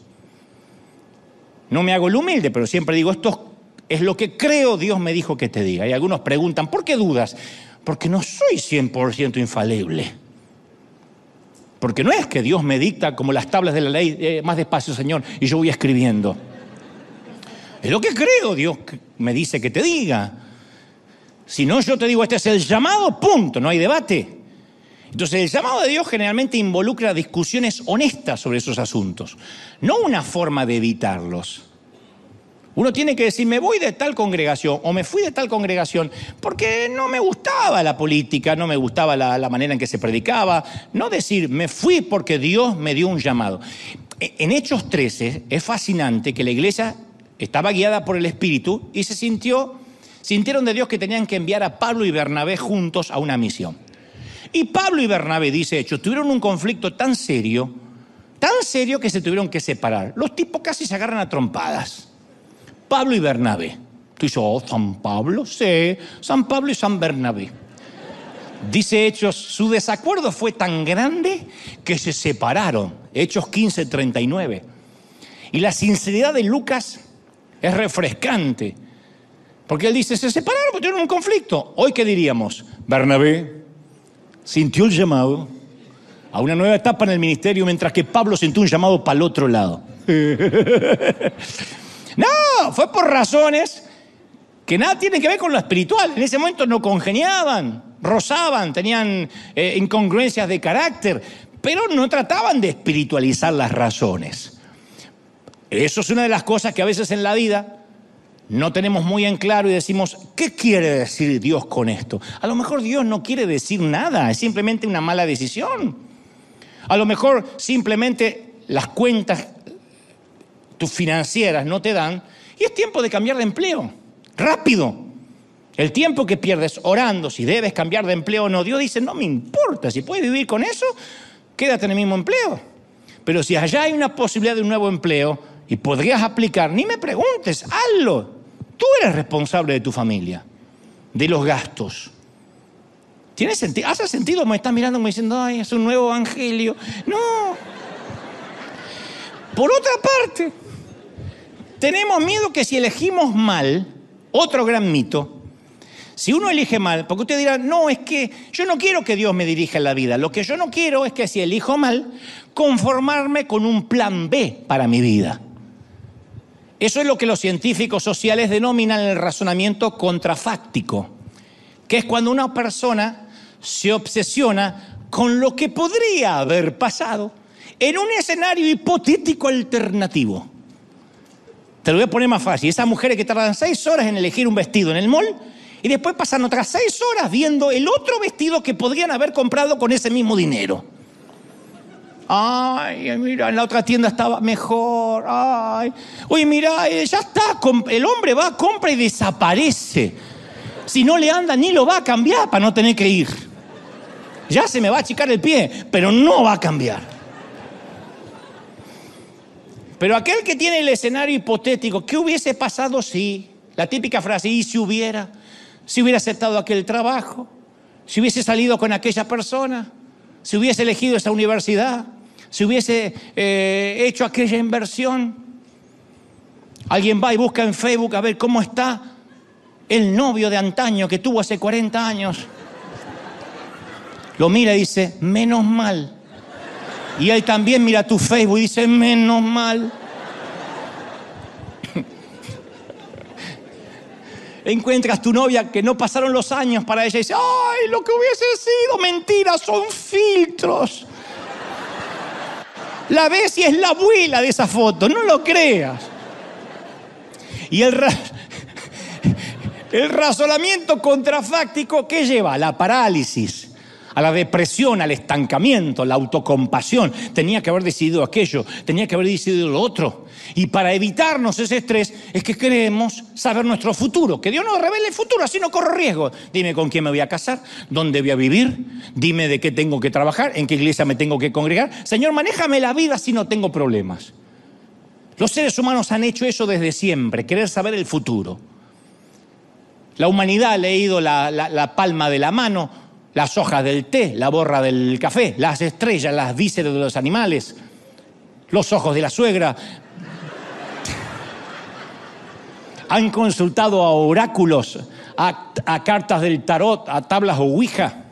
No me hago el humilde, pero siempre digo, esto es lo que creo Dios me dijo que te diga. Y algunos preguntan, ¿por qué dudas? Porque no soy 100% infalible. Porque no es que Dios me dicta como las tablas de la ley, eh, más despacio, Señor, y yo voy escribiendo. Es lo que creo Dios me dice que te diga. Si no, yo te digo, este es el llamado, punto, no hay debate. Entonces, el llamado de Dios generalmente involucra discusiones honestas sobre esos asuntos, no una forma de evitarlos. Uno tiene que decir, me voy de tal congregación o me fui de tal congregación porque no me gustaba la política, no me gustaba la, manera en que se predicaba. No decir, me fui porque Dios me dio un llamado. E, en Hechos 13 es fascinante que la iglesia estaba guiada por el Espíritu y se sintió sintieron de Dios que tenían que enviar a Pablo y Bernabé juntos a una misión. Y Pablo y Bernabé, dice Hechos, tuvieron un conflicto tan serio, tan serio que se tuvieron que separar. Los tipos casi se agarran a trompadas. Pablo y Bernabé. Tú dices, oh, San Pablo, sí, San Pablo y San Bernabé. Dice Hechos, su desacuerdo fue tan grande que se separaron. Hechos 15, 39. Y la sinceridad de Lucas es refrescante. Porque él dice, se separaron porque tuvieron un conflicto. Hoy, ¿qué diríamos? Bernabé sintió el llamado a una nueva etapa en el ministerio, mientras que Pablo sintió un llamado para el otro lado. no, fue por razones que nada tienen que ver con lo espiritual. En ese momento no congeniaban, rozaban, tenían eh, incongruencias de carácter, pero no trataban de espiritualizar las razones. Eso es una de las cosas que a veces en la vida no tenemos muy en claro y decimos, ¿qué quiere decir Dios con esto? A lo mejor Dios no quiere decir nada, es simplemente una mala decisión. A lo mejor simplemente las cuentas tus financieras no te dan y es tiempo de cambiar de empleo, rápido. El tiempo que pierdes orando, si debes cambiar de empleo o no, Dios dice, no me importa, si puedes vivir con eso, quédate en el mismo empleo. Pero si allá hay una posibilidad de un nuevo empleo y podrías aplicar, ni me preguntes, hazlo. Tú eres responsable de tu familia, de los gastos. ¿Tiene sentido? ¿Hace sentido? Me estás mirando como diciendo, ay, es un nuevo evangelio. No. Por otra parte, tenemos miedo que si elegimos mal, otro gran mito, si uno elige mal, porque usted dirá, no, es que yo no quiero que Dios me dirija en la vida, lo que yo no quiero es que si elijo mal, conformarme con un plan B para mi vida. Eso es lo que los científicos sociales denominan el razonamiento contrafáctico, que es cuando una persona se obsesiona con lo que podría haber pasado en un escenario hipotético alternativo. Te lo voy a poner más fácil. Esas mujeres que tardan seis horas en elegir un vestido en el mall y después pasan otras seis horas viendo el otro vestido que podrían haber comprado con ese mismo dinero. Ay, mira, en la otra tienda estaba mejor. Ay, oye, mira, eh, ya está. El hombre va, compra y desaparece. Si no le anda, ni lo va a cambiar para no tener que ir. Ya se me va a achicar el pie, pero no va a cambiar. Pero aquel que tiene el escenario hipotético, ¿qué hubiese pasado si? La típica frase, ¿y si hubiera? Si hubiera aceptado aquel trabajo, si hubiese salido con aquella persona, si hubiese elegido esa universidad, si hubiese eh, hecho aquella inversión. Alguien va y busca en Facebook a ver cómo está el novio de antaño que tuvo hace 40 años. Lo mira y dice, menos mal y él también mira tu Facebook y dice, menos mal. Encuentras tu novia que no pasaron los años para ella y dice, ay, lo que hubiese sido mentira, son filtros. La ves y es la abuela de esa foto, no lo creas. Y el, el razonamiento contrafáctico, ¿qué lleva? La parálisis a la depresión, al estancamiento, la autocompasión. Tenía que haber decidido aquello, tenía que haber decidido lo otro. Y para evitarnos ese estrés es que queremos saber nuestro futuro. Que Dios nos revele el futuro, así no corro riesgo. Dime con quién me voy a casar, dónde voy a vivir, dime de qué tengo que trabajar, en qué iglesia me tengo que congregar. Señor, manéjame la vida si no tengo problemas. Los seres humanos han hecho eso desde siempre, querer saber el futuro. La humanidad ha leído la palma de la mano, las hojas del té, la borra del café, las estrellas, las vísceras de los animales, los ojos de la suegra. Han consultado a oráculos, a, cartas del tarot, a tablas o ouija.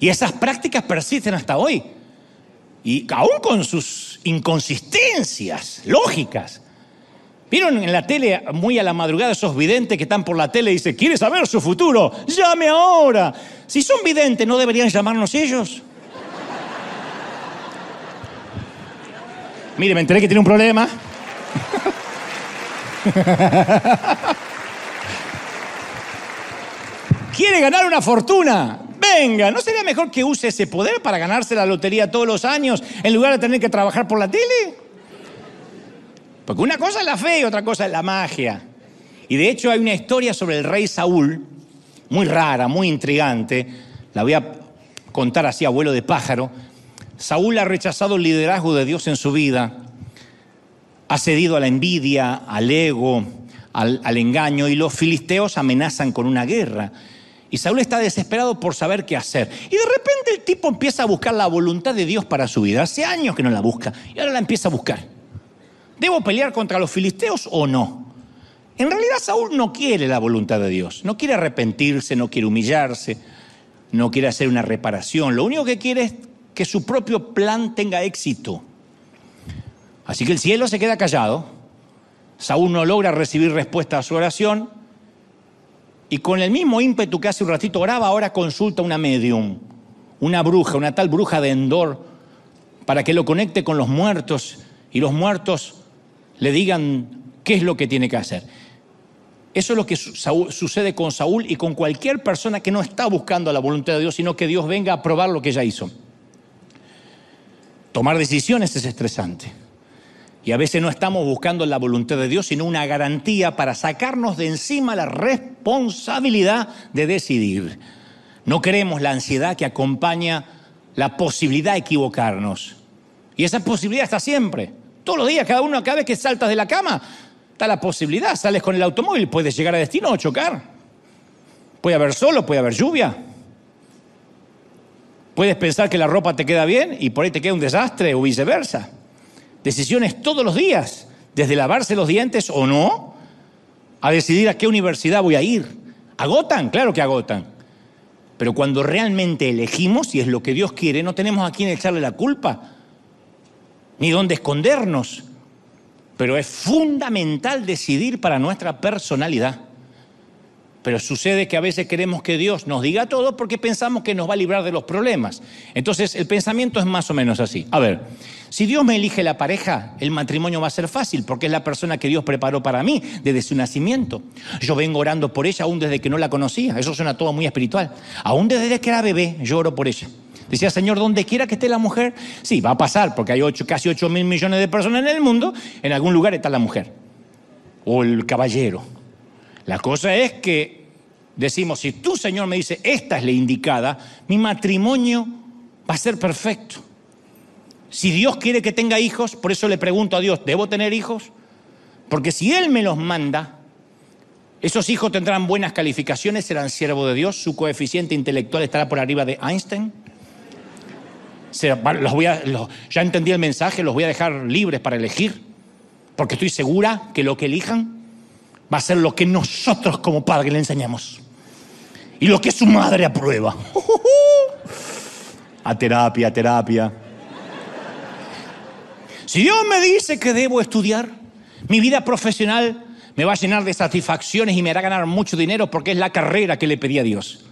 Y esas prácticas persisten hasta hoy. Y aún con sus inconsistencias lógicas. ¿Vieron en la tele muy a la madrugada esos videntes que están por la tele y dicen, ¿quiere saber su futuro? Llame ahora. Si son videntes, ¿no deberían llamarnos ellos? Mire, me enteré que tiene un problema. ¿Quiere ganar una fortuna? Venga, ¿no sería mejor que use ese poder para ganarse la lotería todos los años en lugar de tener que trabajar por la tele? Porque una cosa es la fe y otra cosa es la magia. Y de hecho hay una historia sobre el rey Saúl, muy rara, muy intrigante. La voy a contar así, abuelo de pájaro. Saúl ha rechazado el liderazgo de Dios en su vida, ha cedido a la envidia, al ego, al, engaño, y los filisteos amenazan con una guerra. Y Saúl está desesperado por saber qué hacer. Y de repente el tipo empieza a buscar la voluntad de Dios para su vida. Hace años que no la busca, y ahora la empieza a buscar. ¿Debo pelear contra los filisteos o no? En realidad Saúl no quiere la voluntad de Dios, no quiere arrepentirse, no quiere humillarse, no quiere hacer una reparación, lo único que quiere es que su propio plan tenga éxito. Así que el cielo se queda callado, Saúl no logra recibir respuesta a su oración. Y con el mismo ímpetu que hace un ratito oraba, ahora consulta una medium, una bruja, una tal bruja de Endor, para que lo conecte con los muertos. Y los muertos le digan qué es lo que tiene que hacer. Eso es lo que sucede con Saúl y con cualquier persona que no está buscando la voluntad de Dios, sino que Dios venga a probar lo que ella hizo. Tomar decisiones es estresante. Y a veces no estamos buscando la voluntad de Dios, sino una garantía para sacarnos de encima la responsabilidad de decidir. No queremos la ansiedad que acompaña la posibilidad de equivocarnos. Y esa posibilidad está siempre. Todos los días, cada uno, cada vez que saltas de la cama, está la posibilidad. Sales con el automóvil, puedes llegar a destino o chocar. Puede haber solo, puede haber lluvia. Puedes pensar que la ropa te queda bien y por ahí te queda un desastre o viceversa. Decisiones todos los días, desde lavarse los dientes o no, a decidir a qué universidad voy a ir. ¿Agotan? Claro que agotan. Pero cuando realmente elegimos, y es lo que Dios quiere, no tenemos a quién echarle la culpa, ni dónde escondernos. Pero es fundamental decidir para nuestra personalidad. Pero sucede que a veces queremos que Dios nos diga todo porque pensamos que nos va a librar de los problemas. Entonces el pensamiento es más o menos así. A ver, si Dios me elige la pareja, el matrimonio va a ser fácil porque es la persona que Dios preparó para mí desde su nacimiento. Yo vengo orando por ella aún desde que no la conocía. Eso suena todo muy espiritual. Aún desde que era bebé, yo oro por ella. Decía, Señor, donde quiera que esté la mujer, sí, va a pasar porque hay casi 8 mil millones de personas en el mundo, en algún lugar está la mujer o el caballero la cosa es que decimos, si tú, Señor, me dice, esta es la indicada, mi matrimonio va a ser perfecto. Si Dios quiere que tenga hijos, por eso le pregunto a Dios, ¿debo tener hijos? Porque si Él me los manda, esos hijos tendrán buenas calificaciones, serán siervos de Dios, su coeficiente intelectual estará por arriba de Einstein. Los voy a, ya entendí el mensaje, los voy a dejar libres para elegir, porque estoy segura que lo que elijan va a ser lo que nosotros como padre le enseñamos. Y lo que su madre aprueba. A terapia, a terapia. Si Dios me dice que debo estudiar, mi vida profesional me va a llenar de satisfacciones y me hará ganar mucho dinero porque es la carrera que le pedí a Dios.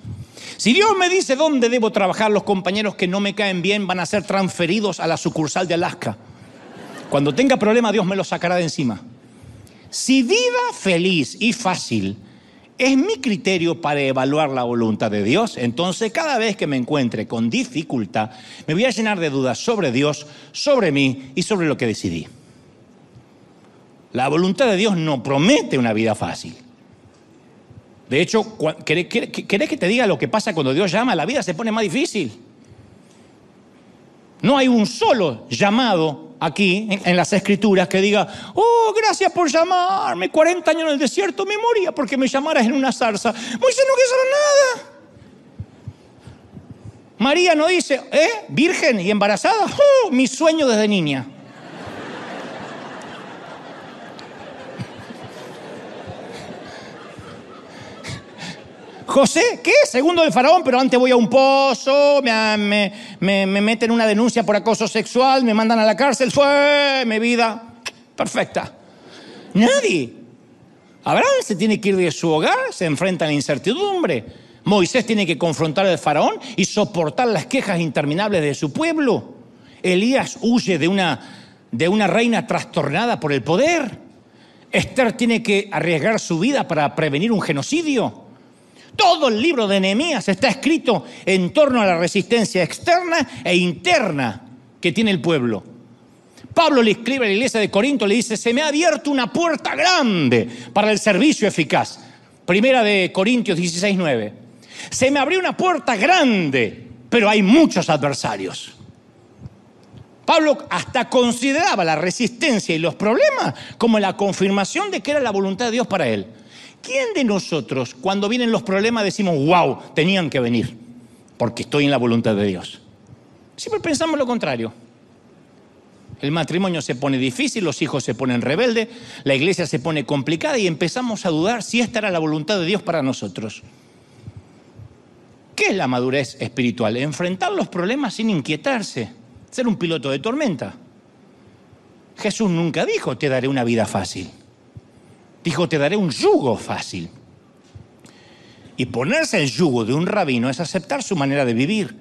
Si Dios me dice dónde debo trabajar, los compañeros que no me caen bien van a ser transferidos a la sucursal de Alaska. Cuando tenga problema, Dios me los sacará de encima. Si vida feliz y fácil es mi criterio para evaluar la voluntad de Dios, entonces cada vez que me encuentre con dificultad, me voy a llenar de dudas sobre Dios, sobre mí y sobre lo que decidí. La voluntad de Dios no promete una vida fácil. De hecho, ¿querés que te diga lo que pasa cuando Dios llama? La vida se pone más difícil. No hay un solo llamado aquí en, las escrituras que diga, oh, gracias por llamarme, 40 años en el desierto me moría porque me llamaras en una zarza. Moisés no quiso nada. María no dice, ¿eh? Virgen y embarazada, oh, mi sueño desde niña. José, ¿qué? Segundo del faraón, pero antes voy a un pozo, me, me, meten una denuncia por acoso sexual, me mandan a la cárcel, fue mi vida perfecta. Nadie. Abraham se tiene que ir de su hogar, se enfrenta a la incertidumbre. Moisés tiene que confrontar al faraón y soportar las quejas interminables de su pueblo. Elías huye de una, de una reina trastornada por el poder. Esther tiene que arriesgar su vida para prevenir un genocidio. Todo el libro de Nehemías está escrito en torno a la resistencia externa e interna que tiene el pueblo. Pablo le escribe a la iglesia de Corinto, le dice, se me ha abierto una puerta grande para el servicio eficaz. Primera de Corintios 16, 9. Se me abrió una puerta grande, pero hay muchos adversarios. Pablo hasta consideraba la resistencia y los problemas como la confirmación de que era la voluntad de Dios para él. ¿Quién de nosotros, cuando vienen los problemas, decimos, wow, tenían que venir, porque estoy en la voluntad de Dios? Siempre pensamos lo contrario. El matrimonio se pone difícil, los hijos se ponen rebeldes, la iglesia se pone complicada y empezamos a dudar si esta era la voluntad de Dios para nosotros. ¿Qué es la madurez espiritual? Enfrentar los problemas sin inquietarse, ser un piloto de tormenta. Jesús nunca dijo, te daré una vida fácil. Dijo, te daré un yugo fácil. Y ponerse el yugo de un rabino es aceptar su manera de vivir.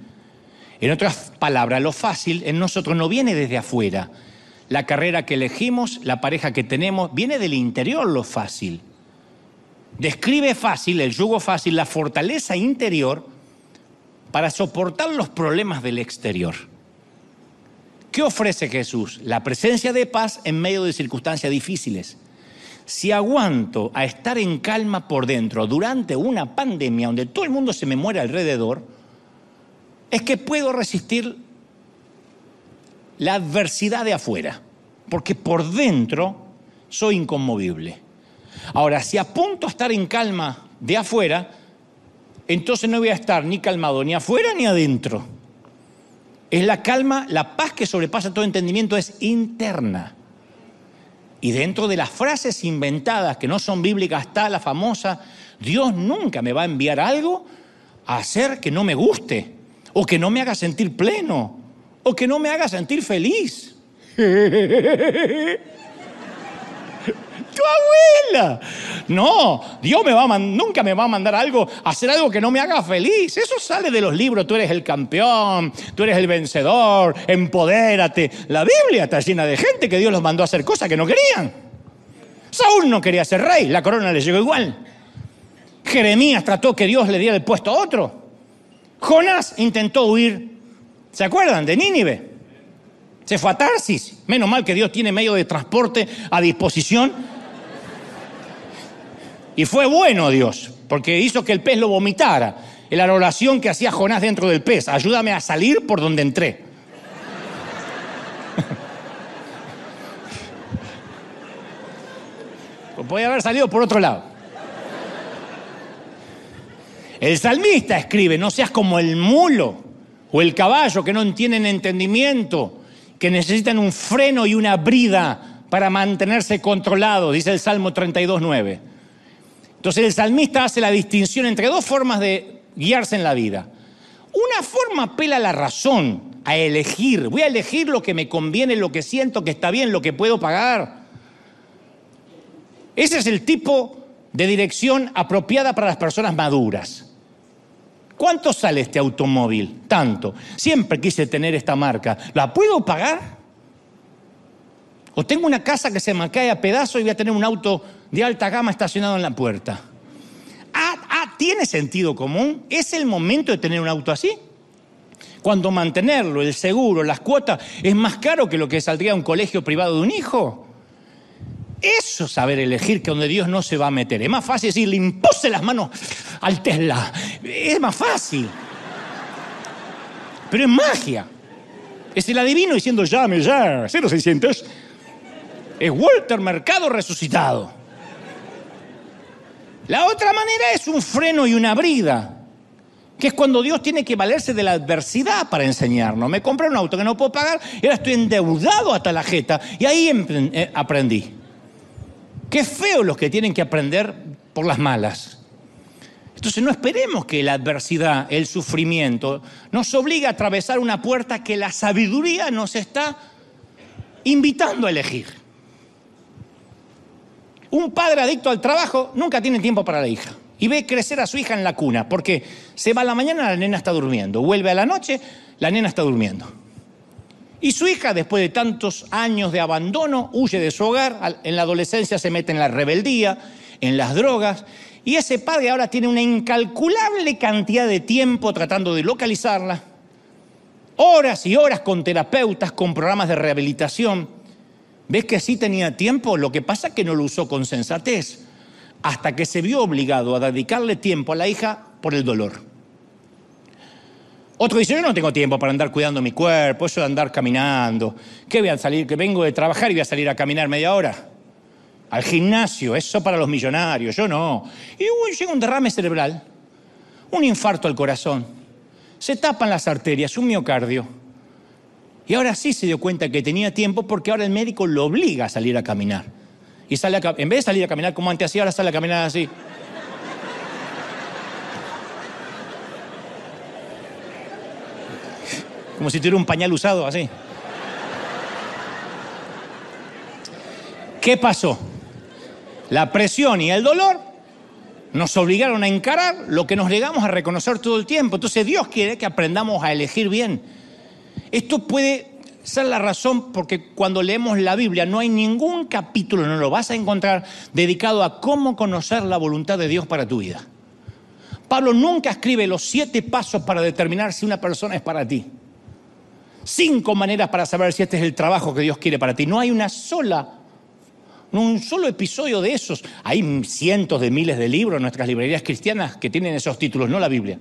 En otras palabras, lo fácil en nosotros no viene desde afuera. la carrera que elegimos, la pareja que tenemos, viene del interior lo fácil. Describe fácil, el yugo fácil, la fortaleza interior para soportar los problemas del exterior. ¿Qué ofrece Jesús? La presencia de paz en medio de circunstancias difíciles. Si aguanto a estar en calma por dentro durante una pandemia donde todo el mundo se me muere alrededor, es que puedo resistir la adversidad de afuera, porque por dentro soy inconmovible. Ahora, si apunto a estar en calma de afuera, entonces no voy a estar ni calmado ni afuera ni adentro. Es la calma, la paz que sobrepasa todo entendimiento es interna. Y dentro de las frases inventadas que no son bíblicas está la famosa, Dios nunca me va a enviar algo a hacer que no me guste, o que no me haga sentir pleno, o que no me haga sentir feliz. tu abuela. No, Dios me va a nunca me va a mandar algo, hacer algo que no me haga feliz. Eso sale de los libros, tú eres el campeón, tú eres el vencedor, empodérate. La Biblia está llena de gente que Dios los mandó a hacer cosas que no querían. Saúl no quería ser rey, la corona le llegó igual. Jeremías trató que Dios le diera el puesto a otro. Jonás intentó huir, ¿se acuerdan? De Nínive. Se fue a Tarsis. Menos mal que Dios tiene medio de transporte a disposición y fue bueno Dios, porque hizo que el pez lo vomitara. La oración que hacía Jonás dentro del pez, ayúdame a salir por donde entré. pues podía haber salido por otro lado. El salmista escribe, no seas como el mulo o el caballo que no tienen entendimiento, que necesitan un freno y una brida para mantenerse controlados, dice el Salmo 32.9. Entonces el salmista hace la distinción entre dos formas de guiarse en la vida. Una forma apela a la razón, a elegir. Voy a elegir lo que me conviene, lo que siento que está bien, lo que puedo pagar. Ese es el tipo de dirección apropiada para las personas maduras. ¿Cuánto sale este automóvil? Tanto. Siempre quise tener esta marca. ¿La puedo pagar? ¿O tengo una casa que se me cae a pedazos y voy a tener un auto de alta gama estacionado en la puerta. Ah, ah, ¿tiene sentido común? ¿Es el momento de tener un auto así? Cuando mantenerlo, el seguro, las cuotas, es más caro que lo que saldría a un colegio privado de un hijo. Eso es saber elegir que donde Dios no se va a meter. Es más fácil decir, le impuse las manos al Tesla. Es más fácil. Pero es magia. Es el adivino diciendo, llame ya, 0600. Es Walter Mercado resucitado. La otra manera es un freno y una brida, que es cuando Dios tiene que valerse de la adversidad para enseñarnos. Me compré un auto que no puedo pagar y ahora estoy endeudado hasta la jeta y ahí eh, aprendí. Qué feo los que tienen que aprender por las malas. Entonces no esperemos que la adversidad, el sufrimiento, nos obligue a atravesar una puerta que la sabiduría nos está invitando a elegir. Un padre adicto al trabajo nunca tiene tiempo para la hija. Y ve crecer a su hija en la cuna, porque se va a la mañana, la nena está durmiendo. Vuelve a la noche, la nena está durmiendo. Y su hija, después de tantos años de abandono, huye de su hogar, en la adolescencia se mete en la rebeldía, en las drogas, y ese padre ahora tiene una incalculable cantidad de tiempo tratando de localizarla, horas y horas con terapeutas, con programas de rehabilitación, ¿Ves que sí tenía tiempo? Lo que pasa es que no lo usó con sensatez, hasta que se vio obligado a dedicarle tiempo a la hija por el dolor. Otro dice, yo no tengo tiempo para andar cuidando mi cuerpo, eso de andar caminando. ¿Qué voy a salir? Que vengo de trabajar y voy a salir a caminar media hora. Al gimnasio, eso para los millonarios, yo no. Y llega un derrame cerebral, un infarto al corazón, se tapan las arterias, un miocardio. Y ahora sí se dio cuenta que tenía tiempo porque ahora el médico lo obliga a salir a caminar. Y sale a, en vez de salir a caminar como antes hacía, ahora sale a caminar así. Como si tuviera un pañal usado así. ¿Qué pasó? La presión y el dolor nos obligaron a encarar lo que nos negamos a reconocer todo el tiempo. Entonces Dios quiere que aprendamos a elegir bien esto puede es la razón porque cuando leemos la Biblia no hay ningún capítulo, no lo vas a encontrar, dedicado a cómo conocer la voluntad de Dios para tu vida. Pablo nunca escribe los siete pasos para determinar si una persona es para ti. Cinco maneras para saber si este es el trabajo que Dios quiere para ti. No hay una sola, no un solo episodio de esos. Hay cientos de miles de libros en nuestras librerías cristianas que tienen esos títulos, no la Biblia.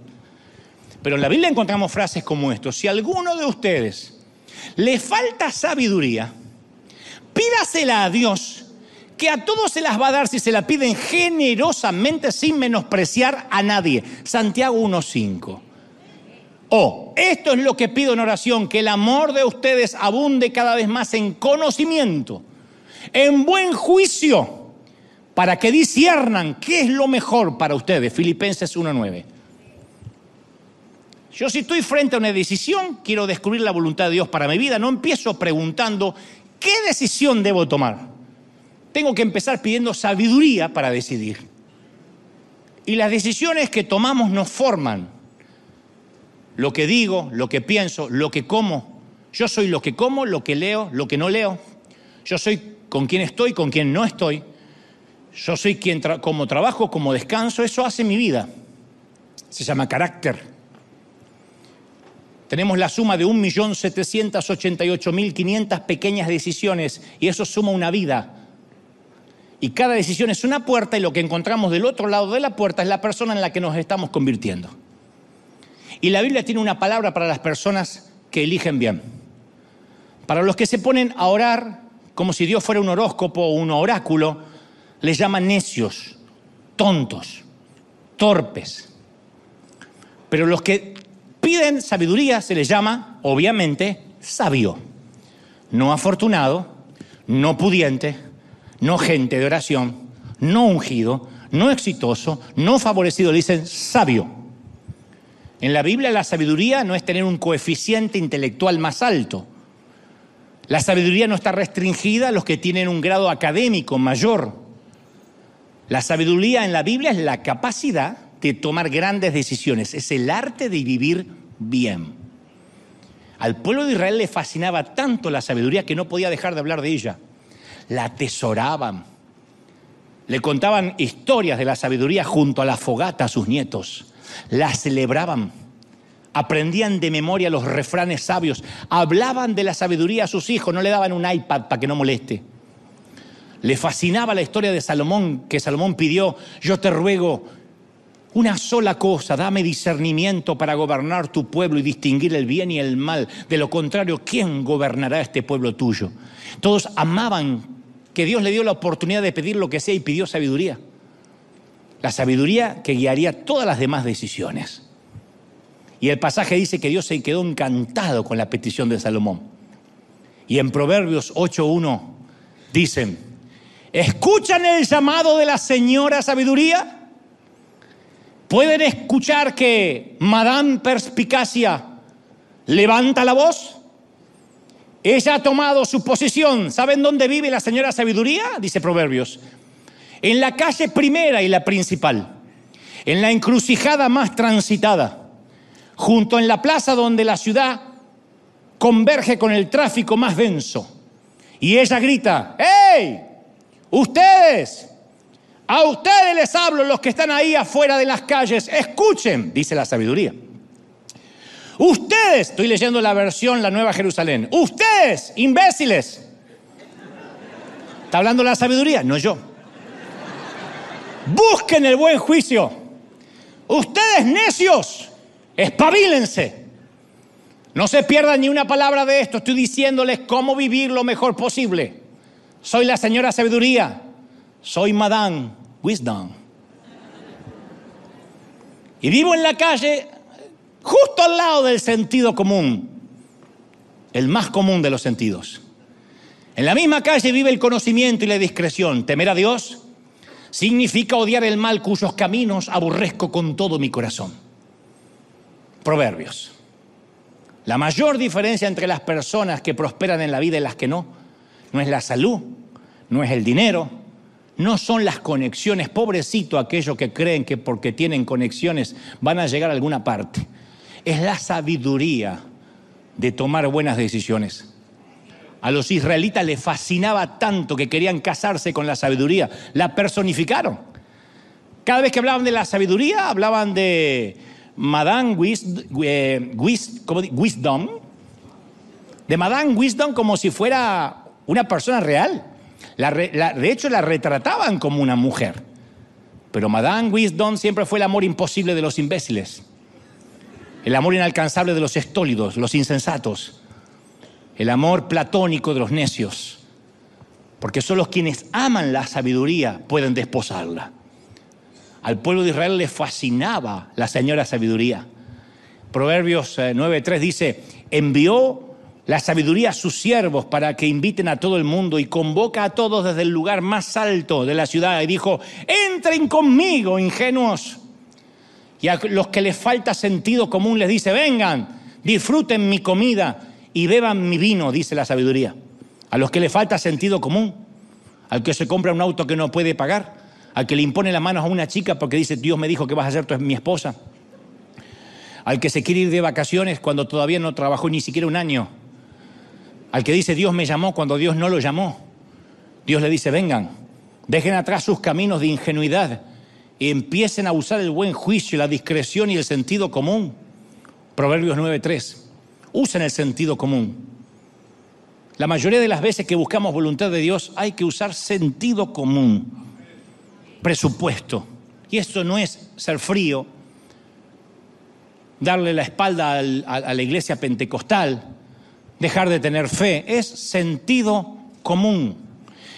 Pero en la Biblia encontramos frases como esto. Si a alguno de ustedes le falta sabiduría, pídasela a Dios que a todos se las va a dar si se la piden generosamente sin menospreciar a nadie. Santiago 1.5. O, esto es lo que pido en oración, que el amor de ustedes abunde cada vez más en conocimiento, en buen juicio, para que disiernan qué es lo mejor para ustedes. Filipenses 1.9. Yo si estoy frente a una decisión, quiero descubrir la voluntad de Dios para mi vida, no empiezo preguntando qué decisión debo tomar tengo que empezar pidiendo sabiduría para decidir. Y las decisiones que tomamos nos forman. Lo que digo, lo que pienso, lo que como. Yo soy lo que como, lo que leo, lo que no leo. Yo soy con quien estoy, con quien no estoy. Yo soy quien como trabajo, como descanso. Eso hace mi vida. Se llama carácter. Tenemos la suma de 1.788.500 pequeñas decisiones y eso suma una vida. Y cada decisión es una puerta y lo que encontramos del otro lado de la puerta es la persona en la que nos estamos convirtiendo. Y la Biblia tiene una palabra para las personas que eligen bien. Para los que se ponen a orar como si Dios fuera un horóscopo o un oráculo, les llaman necios, tontos, torpes. Pero los que piden sabiduría se les llama, obviamente, sabio. No afortunado, no pudiente, no gente de oración, no ungido, no exitoso, no favorecido, le dicen sabio. En la Biblia la sabiduría no es tener un coeficiente intelectual más alto. La sabiduría no está restringida a los que tienen un grado académico mayor. La sabiduría en la Biblia es la capacidad de tomar grandes decisiones, es el arte de vivir bien. Al pueblo de Israel le fascinaba tanto la sabiduría que no podía dejar de hablar de ella la atesoraban. Le contaban historias de la sabiduría junto a la fogata a sus nietos. La celebraban. Aprendían de memoria los refranes sabios. Hablaban de la sabiduría a sus hijos. No le daban un iPad para que no moleste. Le fascinaba la historia de Salomón, que Salomón pidió, yo te ruego una sola cosa, dame discernimiento para gobernar tu pueblo y distinguir el bien y el mal. De lo contrario, ¿quién gobernará este pueblo tuyo? Todos amaban que Dios le dio la oportunidad de pedir lo que sea y pidió sabiduría. La sabiduría que guiaría todas las demás decisiones. Y el pasaje dice que Dios se quedó encantado con la petición de Salomón. Y en Proverbios 8.1 dicen, ¿escuchan el llamado de la señora sabiduría? ¿Pueden escuchar que Madame Perspicacia levanta la voz? Ella ha tomado su posición. ¿Saben dónde vive la señora sabiduría? Dice Proverbios. En la calle primera y la principal. En la encrucijada más transitada. Junto en la plaza donde la ciudad converge con el tráfico más denso. Y ella grita, ¡Hey! Ustedes, a ustedes les hablo los que están ahí afuera de las calles, escuchen, dice la sabiduría. Ustedes, estoy leyendo la versión, la Nueva Jerusalén. Ustedes, imbéciles. ¿Está hablando la sabiduría? No yo. Busquen el buen juicio. Ustedes necios, espabilense. No se pierdan ni una palabra de esto. Estoy diciéndoles cómo vivir lo mejor posible. Soy la señora sabiduría. Soy Madame Wisdom. Y vivo en la calle justo al lado del sentido común, el más común de los sentidos. En la misma calle vive el conocimiento y la discreción. Temer a Dios significa odiar el mal cuyos caminos aborrezco con todo mi corazón. Proverbios. La mayor diferencia entre las personas que prosperan en la vida y las que no, no es la salud, no es el dinero, no son las conexiones. Pobrecito aquellos que creen que porque tienen conexiones van a llegar a alguna parte es la sabiduría de tomar buenas decisiones. A los israelitas les fascinaba tanto que querían casarse con la sabiduría. La personificaron. Cada vez que hablaban de la sabiduría, hablaban de Madame eh, Wisdom, de Madame Wisdom como si fuera una persona real. De hecho, la retrataban como una mujer. Pero Madame Wisdom siempre fue el amor imposible de los imbéciles, el amor inalcanzable de los estólidos, los insensatos, el amor platónico de los necios, porque solo quienes aman la sabiduría pueden desposarla. Al pueblo de Israel le fascinaba la señora sabiduría. Proverbios 9.3 eh, dice, envió la sabiduría a sus siervos para que inviten a todo el mundo y convoca a todos desde el lugar más alto de la ciudad y dijo, entren conmigo, ingenuos. Y a los que les falta sentido común les dice, vengan, disfruten mi comida y beban mi vino, dice la sabiduría. A los que les falta sentido común, al que se compra un auto que no puede pagar, al que le impone las manos a una chica porque dice, Dios me dijo que vas a ser mi esposa, al que se quiere ir de vacaciones cuando todavía no trabajó ni siquiera un año, al que dice Dios me llamó cuando Dios no lo llamó. Dios le dice, vengan, dejen atrás sus caminos de ingenuidad y empiecen a usar el buen juicio, la discreción y el sentido común. Proverbios 9.3. Usen el sentido común. La mayoría de las veces que buscamos voluntad de Dios hay que usar sentido común, presupuesto. Y esto no es ser frío, darle la espalda a la iglesia pentecostal, dejar de tener fe, es sentido común.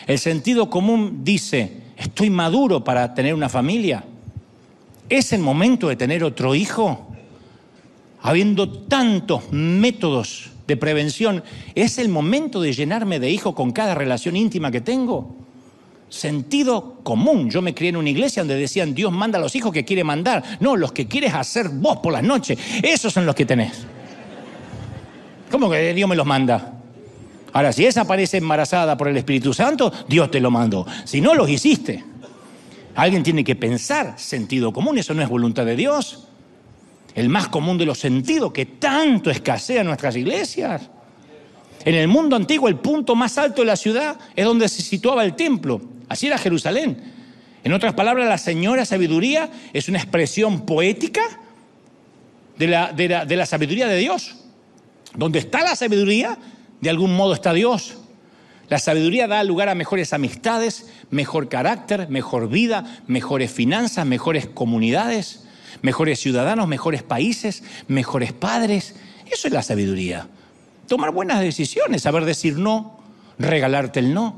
El sentido común dice, estoy maduro para tener una familia. ¿Es el momento de tener otro hijo? Habiendo tantos métodos de prevención, ¿es el momento de llenarme de hijos con cada relación íntima que tengo? Sentido común. Yo me crié en una iglesia donde decían, Dios manda a los hijos que quiere mandar. No, los que quieres hacer vos por las noches. Esos son los que tenés. ¿Cómo que Dios me los manda? Ahora, si esa aparece embarazada por el Espíritu Santo, Dios te lo mandó. Si no, los hiciste. Alguien tiene que pensar sentido común, eso no es voluntad de Dios. El más común de los sentidos que tanto escasea nuestras iglesias. En el mundo antiguo, el punto más alto de la ciudad es donde se situaba el templo. Así era Jerusalén. En otras palabras, la señora sabiduría es una expresión poética de la, de la sabiduría de Dios. Donde está la sabiduría, de algún modo está Dios. La sabiduría da lugar a mejores amistades, mejor carácter, mejor vida, mejores finanzas, mejores comunidades, mejores ciudadanos, mejores países, mejores padres. Eso es la sabiduría. Tomar buenas decisiones, saber decir no, regalarte el no.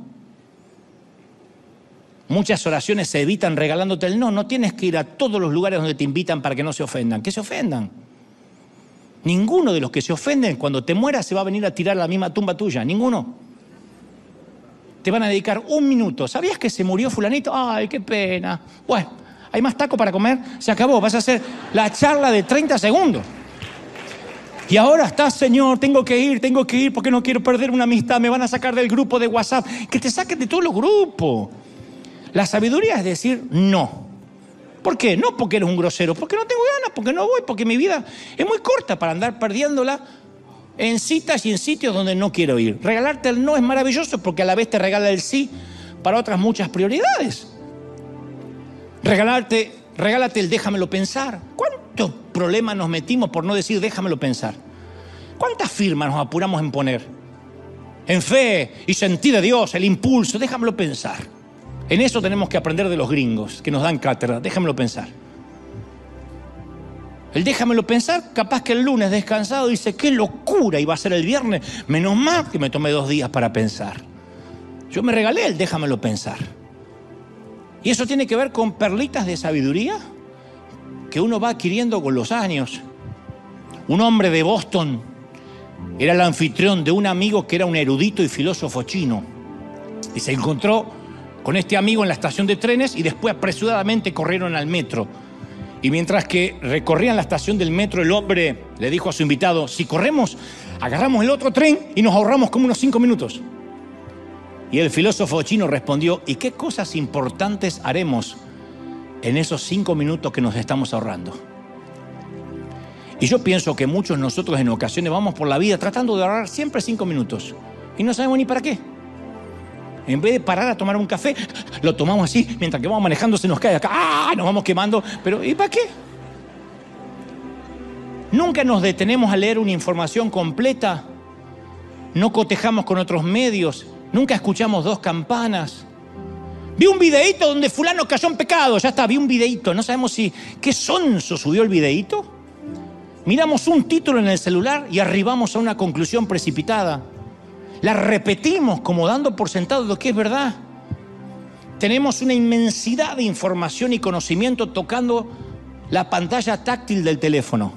Muchas oraciones se evitan regalándote el no. No tienes que ir a todos los lugares donde te invitan para que no se ofendan. Que se ofendan. Ninguno de los que se ofenden cuando te mueras se va a venir a tirar a la misma tumba tuya. Ninguno. Te van a dedicar un minuto. ¿Sabías que se murió fulanito? Ay, qué pena. Bueno, ¿hay más taco para comer? Se acabó. Vas a hacer la charla de 30 segundos. Y ahora estás, Señor, tengo que ir, tengo que ir porque no quiero perder una amistad. Me van a sacar del grupo de WhatsApp. Que te saquen de todos los grupos. La sabiduría es decir no. ¿Por qué? No porque eres un grosero, porque no tengo ganas, porque no voy, porque mi vida es muy corta para andar perdiéndola en citas y en sitios donde no quiero ir. Regalarte el no es maravilloso porque a la vez te regala el sí para otras muchas prioridades. Regalarte, regálate el déjamelo pensar. ¿Cuántos problemas nos metimos por no decir déjamelo pensar? ¿Cuántas firmas nos apuramos en poner? En fe y sentir de Dios, el impulso, déjamelo pensar. En eso tenemos que aprender de los gringos que nos dan cátedra. Déjamelo pensar. El déjamelo pensar, capaz que el lunes descansado dice, qué locura iba a ser el viernes. Menos mal que me tomé dos días para pensar. Yo me regalé el déjamelo pensar. Y eso tiene que ver con perlitas de sabiduría que uno va adquiriendo con los años. Un hombre de Boston era el anfitrión de un amigo que era un erudito y filósofo chino. Y se encontró con este amigo en la estación de trenes y después apresuradamente corrieron al metro. Y mientras que recorrían la estación del metro, el hombre le dijo a su invitado, si corremos, agarramos el otro tren y nos ahorramos como unos cinco minutos. Y el filósofo chino respondió, ¿y qué cosas importantes haremos en esos cinco minutos que nos estamos ahorrando? Y yo pienso que muchos nosotros en ocasiones vamos por la vida tratando de ahorrar siempre cinco minutos. y no sabemos ni para qué. En vez de parar a tomar un café, lo tomamos así, mientras que vamos manejando se nos cae acá, ¡ah! nos vamos quemando, pero ¿y para qué? Nunca nos detenemos a leer una información completa, no cotejamos con otros medios, nunca escuchamos dos campanas. Vi un videíto donde fulano cayó en pecado, ya está, vi un videíto, no sabemos si, ¿qué sonso subió el videíto? Miramos un título en el celular y arribamos a una conclusión precipitada. La repetimos como dando por sentado lo que es verdad. Tenemos una inmensidad de información y conocimiento tocando la pantalla táctil del teléfono.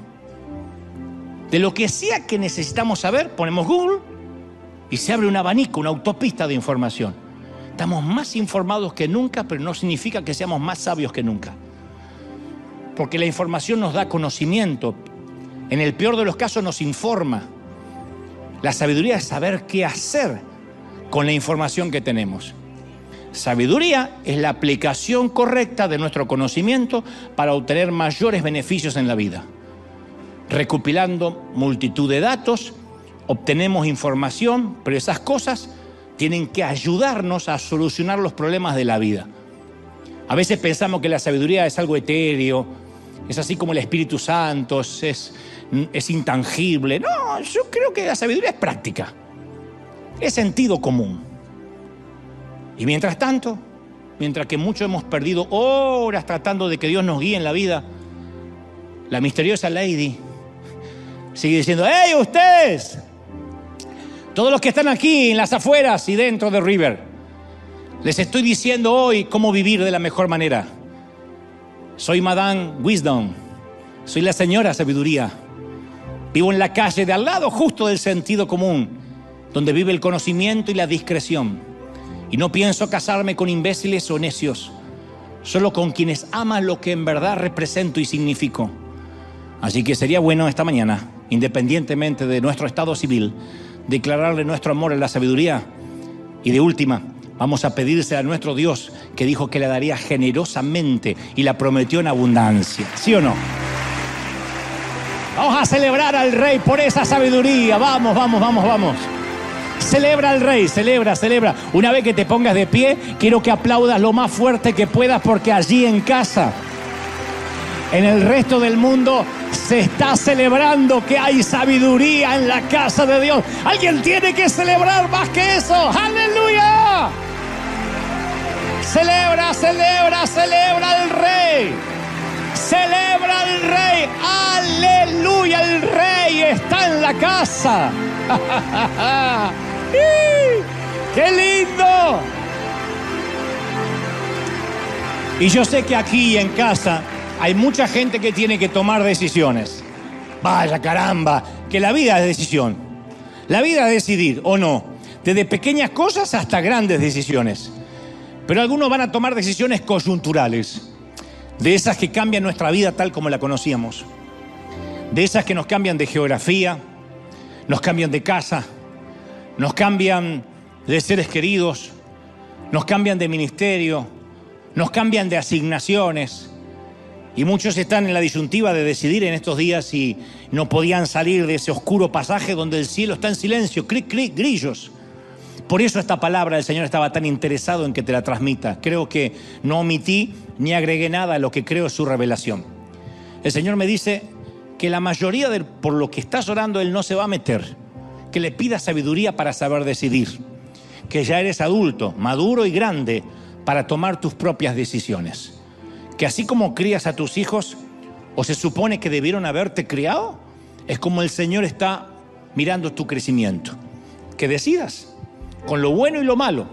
De lo que sea que necesitamos saber, ponemos Google y se abre un abanico, una autopista de información. Estamos más informados que nunca, pero no significa que seamos más sabios que nunca. Porque la información nos da conocimiento, en el peor de los casos nos informa. La sabiduría es saber qué hacer con la información que tenemos. Sabiduría es la aplicación correcta de nuestro conocimiento para obtener mayores beneficios en la vida. Recopilando multitud de datos, obtenemos información, pero esas cosas tienen que ayudarnos a solucionar los problemas de la vida. A veces pensamos que la sabiduría es algo etéreo, es así como el Espíritu Santo, es, es intangible. No, yo creo que la sabiduría es práctica, es sentido común. Y mientras tanto, mientras que muchos hemos perdido horas tratando de que Dios nos guíe en la vida, la misteriosa Lady sigue diciendo, ¡Hey ustedes! Todos los que están aquí en las afueras y dentro de River, les estoy diciendo hoy cómo vivir de la mejor manera. Soy Madame Wisdom, soy la señora Sabiduría. Vivo en la calle de al lado justo del sentido común, donde vive el conocimiento y la discreción. Y no pienso casarme con imbéciles o necios, solo con quienes aman lo que en verdad represento y significo. Así que sería bueno esta mañana, independientemente de nuestro estado civil, declararle nuestro amor en la sabiduría. Y de última, vamos a pedirse a nuestro Dios que dijo que la daría generosamente y la prometió en abundancia. ¿Sí o no? Vamos a celebrar al Rey por esa sabiduría. Vamos, vamos, vamos, vamos. Celebra al Rey, celebra, celebra. Una vez que te pongas de pie, quiero que aplaudas lo más fuerte que puedas porque allí en casa, en el resto del mundo, se está celebrando que hay sabiduría en la casa de Dios. Alguien tiene que celebrar más que eso. Aleluya. Celebra, celebra, celebra al rey. Celebra al rey. Aleluya. El rey está en la casa. ¡Qué lindo! Y yo sé que aquí en casa hay mucha gente que tiene que tomar decisiones. Vaya caramba, que la vida es decisión. La vida es decidir o no, desde pequeñas cosas hasta grandes decisiones. Pero algunos van a tomar decisiones coyunturales, de esas que cambian nuestra vida tal como la conocíamos, de esas que nos cambian de geografía, nos cambian de casa, nos cambian de seres queridos, nos cambian de ministerio, nos cambian de asignaciones y muchos están en la disyuntiva de decidir en estos días si no podían salir de ese oscuro pasaje donde el cielo está en silencio, cric, cric, grillos. Por eso esta palabra del Señor estaba tan interesado en que te la transmita. Creo que no omití ni agregué nada a lo que creo es su revelación. El Señor me dice que la mayoría de por lo que estás orando Él no se va a meter. Que le pidas sabiduría para saber decidir. Que ya eres adulto, maduro y grande para tomar tus propias decisiones que así como crías a tus hijos, o se supone que debieron haberte criado, es como el Señor está mirando tu crecimiento. Que decidas, con lo bueno y lo malo.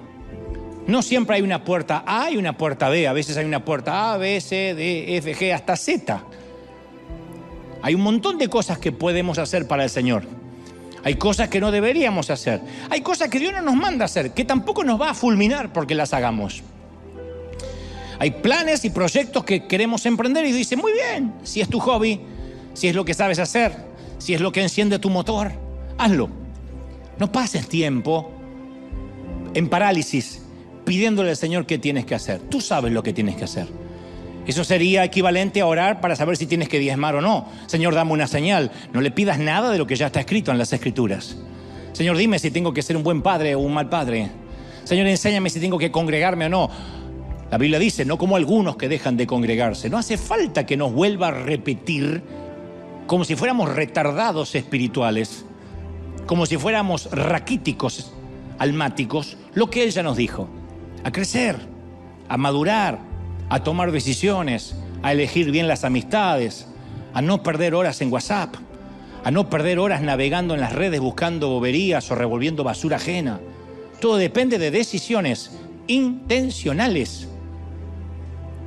No siempre hay una puerta A y una puerta B, a veces hay una puerta A, B, C, D, F, G, hasta Z. Hay un montón de cosas que podemos hacer para el Señor. Hay cosas que no deberíamos hacer. Hay cosas que Dios no nos manda hacer, que tampoco nos va a fulminar porque las hagamos. Hay planes y proyectos que queremos emprender y dice, muy bien, si es tu hobby, si es lo que sabes hacer, si es lo que enciende tu motor, hazlo. No pases tiempo en parálisis pidiéndole al Señor qué tienes que hacer. Tú sabes lo que tienes que hacer. Eso sería equivalente a orar para saber si tienes que diezmar o no. Señor, dame una señal. No le pidas nada de lo que ya está escrito en las Escrituras. Señor, dime si tengo que ser un buen padre o un mal padre. Señor, enséñame si tengo que congregarme o no. La Biblia dice, no como algunos que dejan de congregarse. No hace falta que nos vuelva a repetir como si fuéramos retardados espirituales, como si fuéramos raquíticos, almáticos, lo que Él ya nos dijo. A crecer, a madurar, a tomar decisiones, a elegir bien las amistades, a no perder horas en WhatsApp, a no perder horas navegando en las redes buscando boberías o revolviendo basura ajena. Todo depende de decisiones intencionales.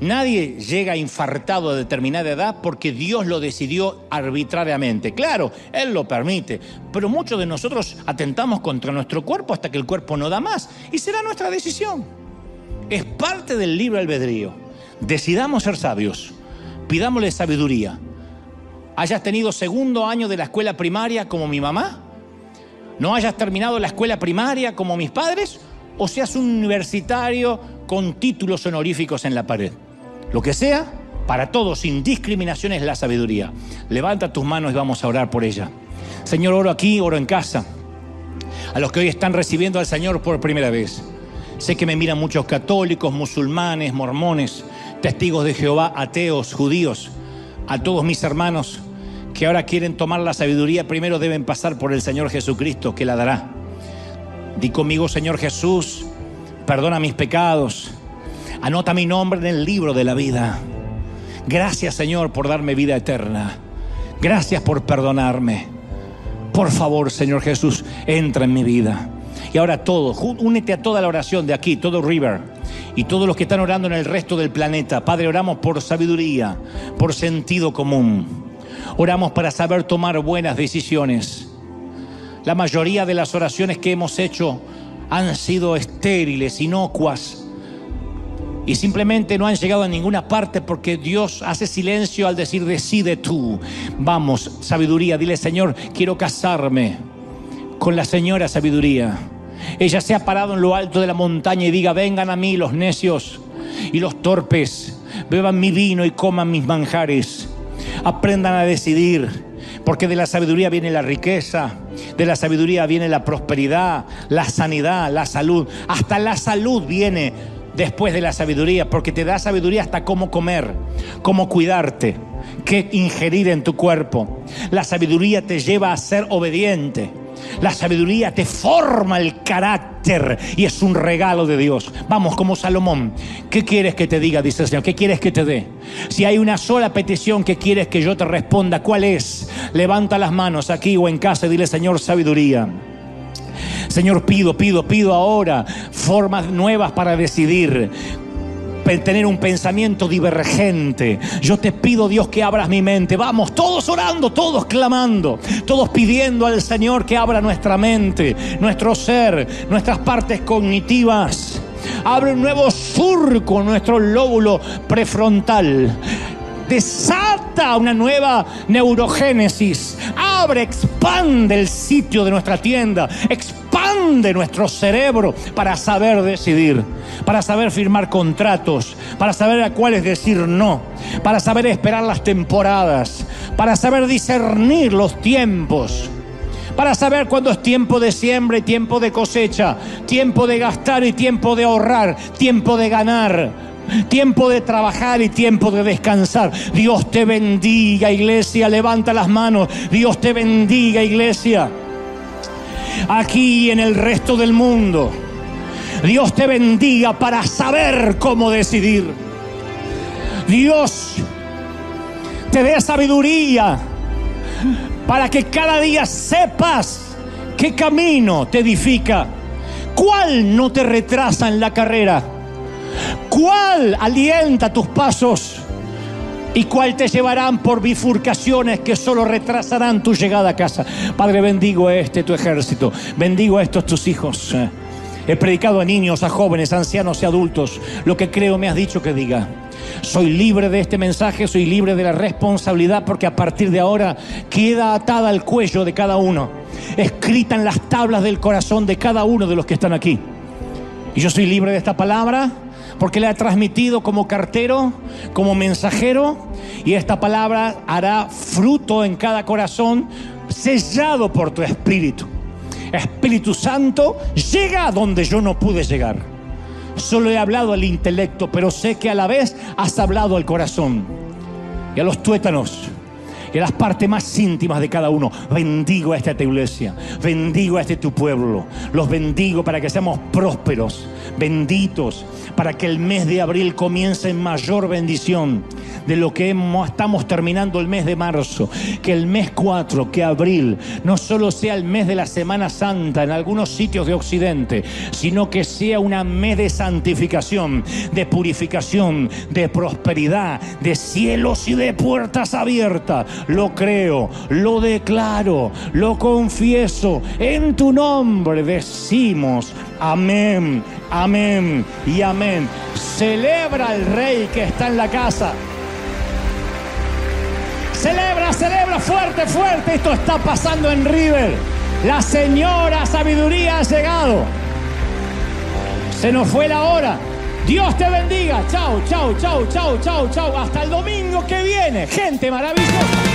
Nadie llega infartado a determinada edad porque Dios lo decidió arbitrariamente. Claro, Él lo permite, pero muchos de nosotros atentamos contra nuestro cuerpo hasta que el cuerpo no da más y será nuestra decisión. Es parte del libre albedrío. Decidamos ser sabios, pidámosle sabiduría. Hayas tenido segundo año de la escuela primaria como mi mamá, no hayas terminado la escuela primaria como mis padres, o seas un universitario con títulos honoríficos en la pared. Lo que sea, para todos, sin discriminación, es la sabiduría. Levanta tus manos y vamos a orar por ella. Señor, oro aquí, oro en casa. A los que hoy están recibiendo al Señor por primera vez. Sé que me miran muchos católicos, musulmanes, mormones, testigos de Jehová, ateos, judíos. A todos mis hermanos que ahora quieren tomar la sabiduría, primero deben pasar por el Señor Jesucristo, que la dará. Di conmigo, Señor Jesús, perdona mis pecados Anota mi nombre en el libro de la vida. Gracias Señor por darme vida eterna. Gracias por perdonarme. Por favor, Señor Jesús, entra en mi vida. Y ahora todo, únete a toda la oración de aquí, todo River, y todos los que están orando en el resto del planeta. Padre, oramos por sabiduría, por sentido común. Oramos para saber tomar buenas decisiones. La mayoría de las oraciones que hemos hecho han sido estériles, inocuas, y simplemente no han llegado a ninguna parte porque Dios hace silencio al decir decide tú. Vamos, sabiduría, dile Señor, quiero casarme con la señora sabiduría. Ella se ha parado en lo alto de la montaña y diga, vengan a mí los necios y los torpes, beban mi vino y coman mis manjares, aprendan a decidir. Porque de la sabiduría viene la riqueza, de la sabiduría viene la prosperidad, la sanidad, la salud. Hasta la salud viene después de la sabiduría, porque te da sabiduría hasta cómo comer, cómo cuidarte, qué ingerir en tu cuerpo. La sabiduría te lleva a ser obediente. La sabiduría te forma el carácter y es un regalo de Dios. Vamos, como Salomón, ¿qué quieres que te diga? Dice el Señor, ¿qué quieres que te dé? Si hay una sola petición que quieres que yo te responda, ¿cuál es? Levanta las manos aquí o en casa y dile, Señor, sabiduría. Señor, pido, pido, pido ahora formas nuevas para decidir tener un pensamiento divergente. Yo te pido, Dios, que abras mi mente. Vamos, todos orando, todos clamando, todos pidiendo al Señor que abra nuestra mente, nuestro ser, nuestras partes cognitivas. Abre un nuevo surco en nuestro lóbulo prefrontal desata una nueva neurogénesis, abre, expande el sitio de nuestra tienda, expande nuestro cerebro para saber decidir, para saber firmar contratos, para saber a cuáles decir no, para saber esperar las temporadas, para saber discernir los tiempos para saber cuándo es tiempo de siembra y tiempo de cosecha, tiempo de gastar y tiempo de ahorrar, tiempo de ganar, tiempo de trabajar y tiempo de descansar. Dios te bendiga, iglesia. Levanta las manos. Dios te bendiga, iglesia. Aquí y en el resto del mundo. Dios te bendiga para saber cómo decidir. Dios te dé sabiduría para que cada día sepas qué camino te edifica, cuál no te retrasa en la carrera ¿Cuál alienta tus pasos? ¿Y cuál te llevarán por bifurcaciones que solo retrasarán tu llegada a casa? Padre, bendigo a este tu ejército, bendigo a estos tus hijos. He predicado a niños, a jóvenes, ancianos y adultos lo que creo me has dicho que diga. Soy libre de este mensaje, soy libre de la responsabilidad porque a partir de ahora queda atada al cuello de cada uno, escrita en las tablas del corazón de cada uno de los que están aquí. Y yo soy libre de esta palabra porque la he transmitido como cartero, como mensajero, y esta palabra hará fruto en cada corazón, sellado por tu espíritu. Espíritu Santo, llega a donde yo no pude llegar. Solo he hablado al intelecto, pero sé que a la vez has hablado al corazón y a los tuétanos a las partes más íntimas de cada uno. Bendigo a esta iglesia, bendigo a este tu pueblo, los bendigo para que seamos prósperos, benditos, para que el mes de abril comience en mayor bendición de lo que estamos terminando el mes de marzo. Que el mes 4, que abril, no solo sea el mes de la Semana Santa en algunos sitios de Occidente, sino que sea un mes de santificación, de purificación, de prosperidad, de cielos y de puertas abiertas. Lo creo, lo declaro, lo confieso. En tu nombre decimos amén, amén y amén. Celebra al rey que está en la casa. Celebra, celebra fuerte, fuerte. Esto está pasando en River. La señora sabiduría ha llegado. Se nos fue la hora. Dios te bendiga. Chao, chao, chao, chao, chao, chao. Hasta el domingo que viene. Gente maravillosa.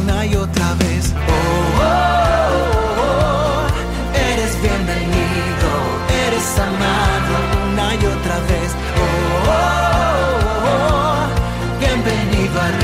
una y otra vez. oh, oh, oh eres bienvenido, eres amado una y otra vez. Oh, oh, oh, bienvenido a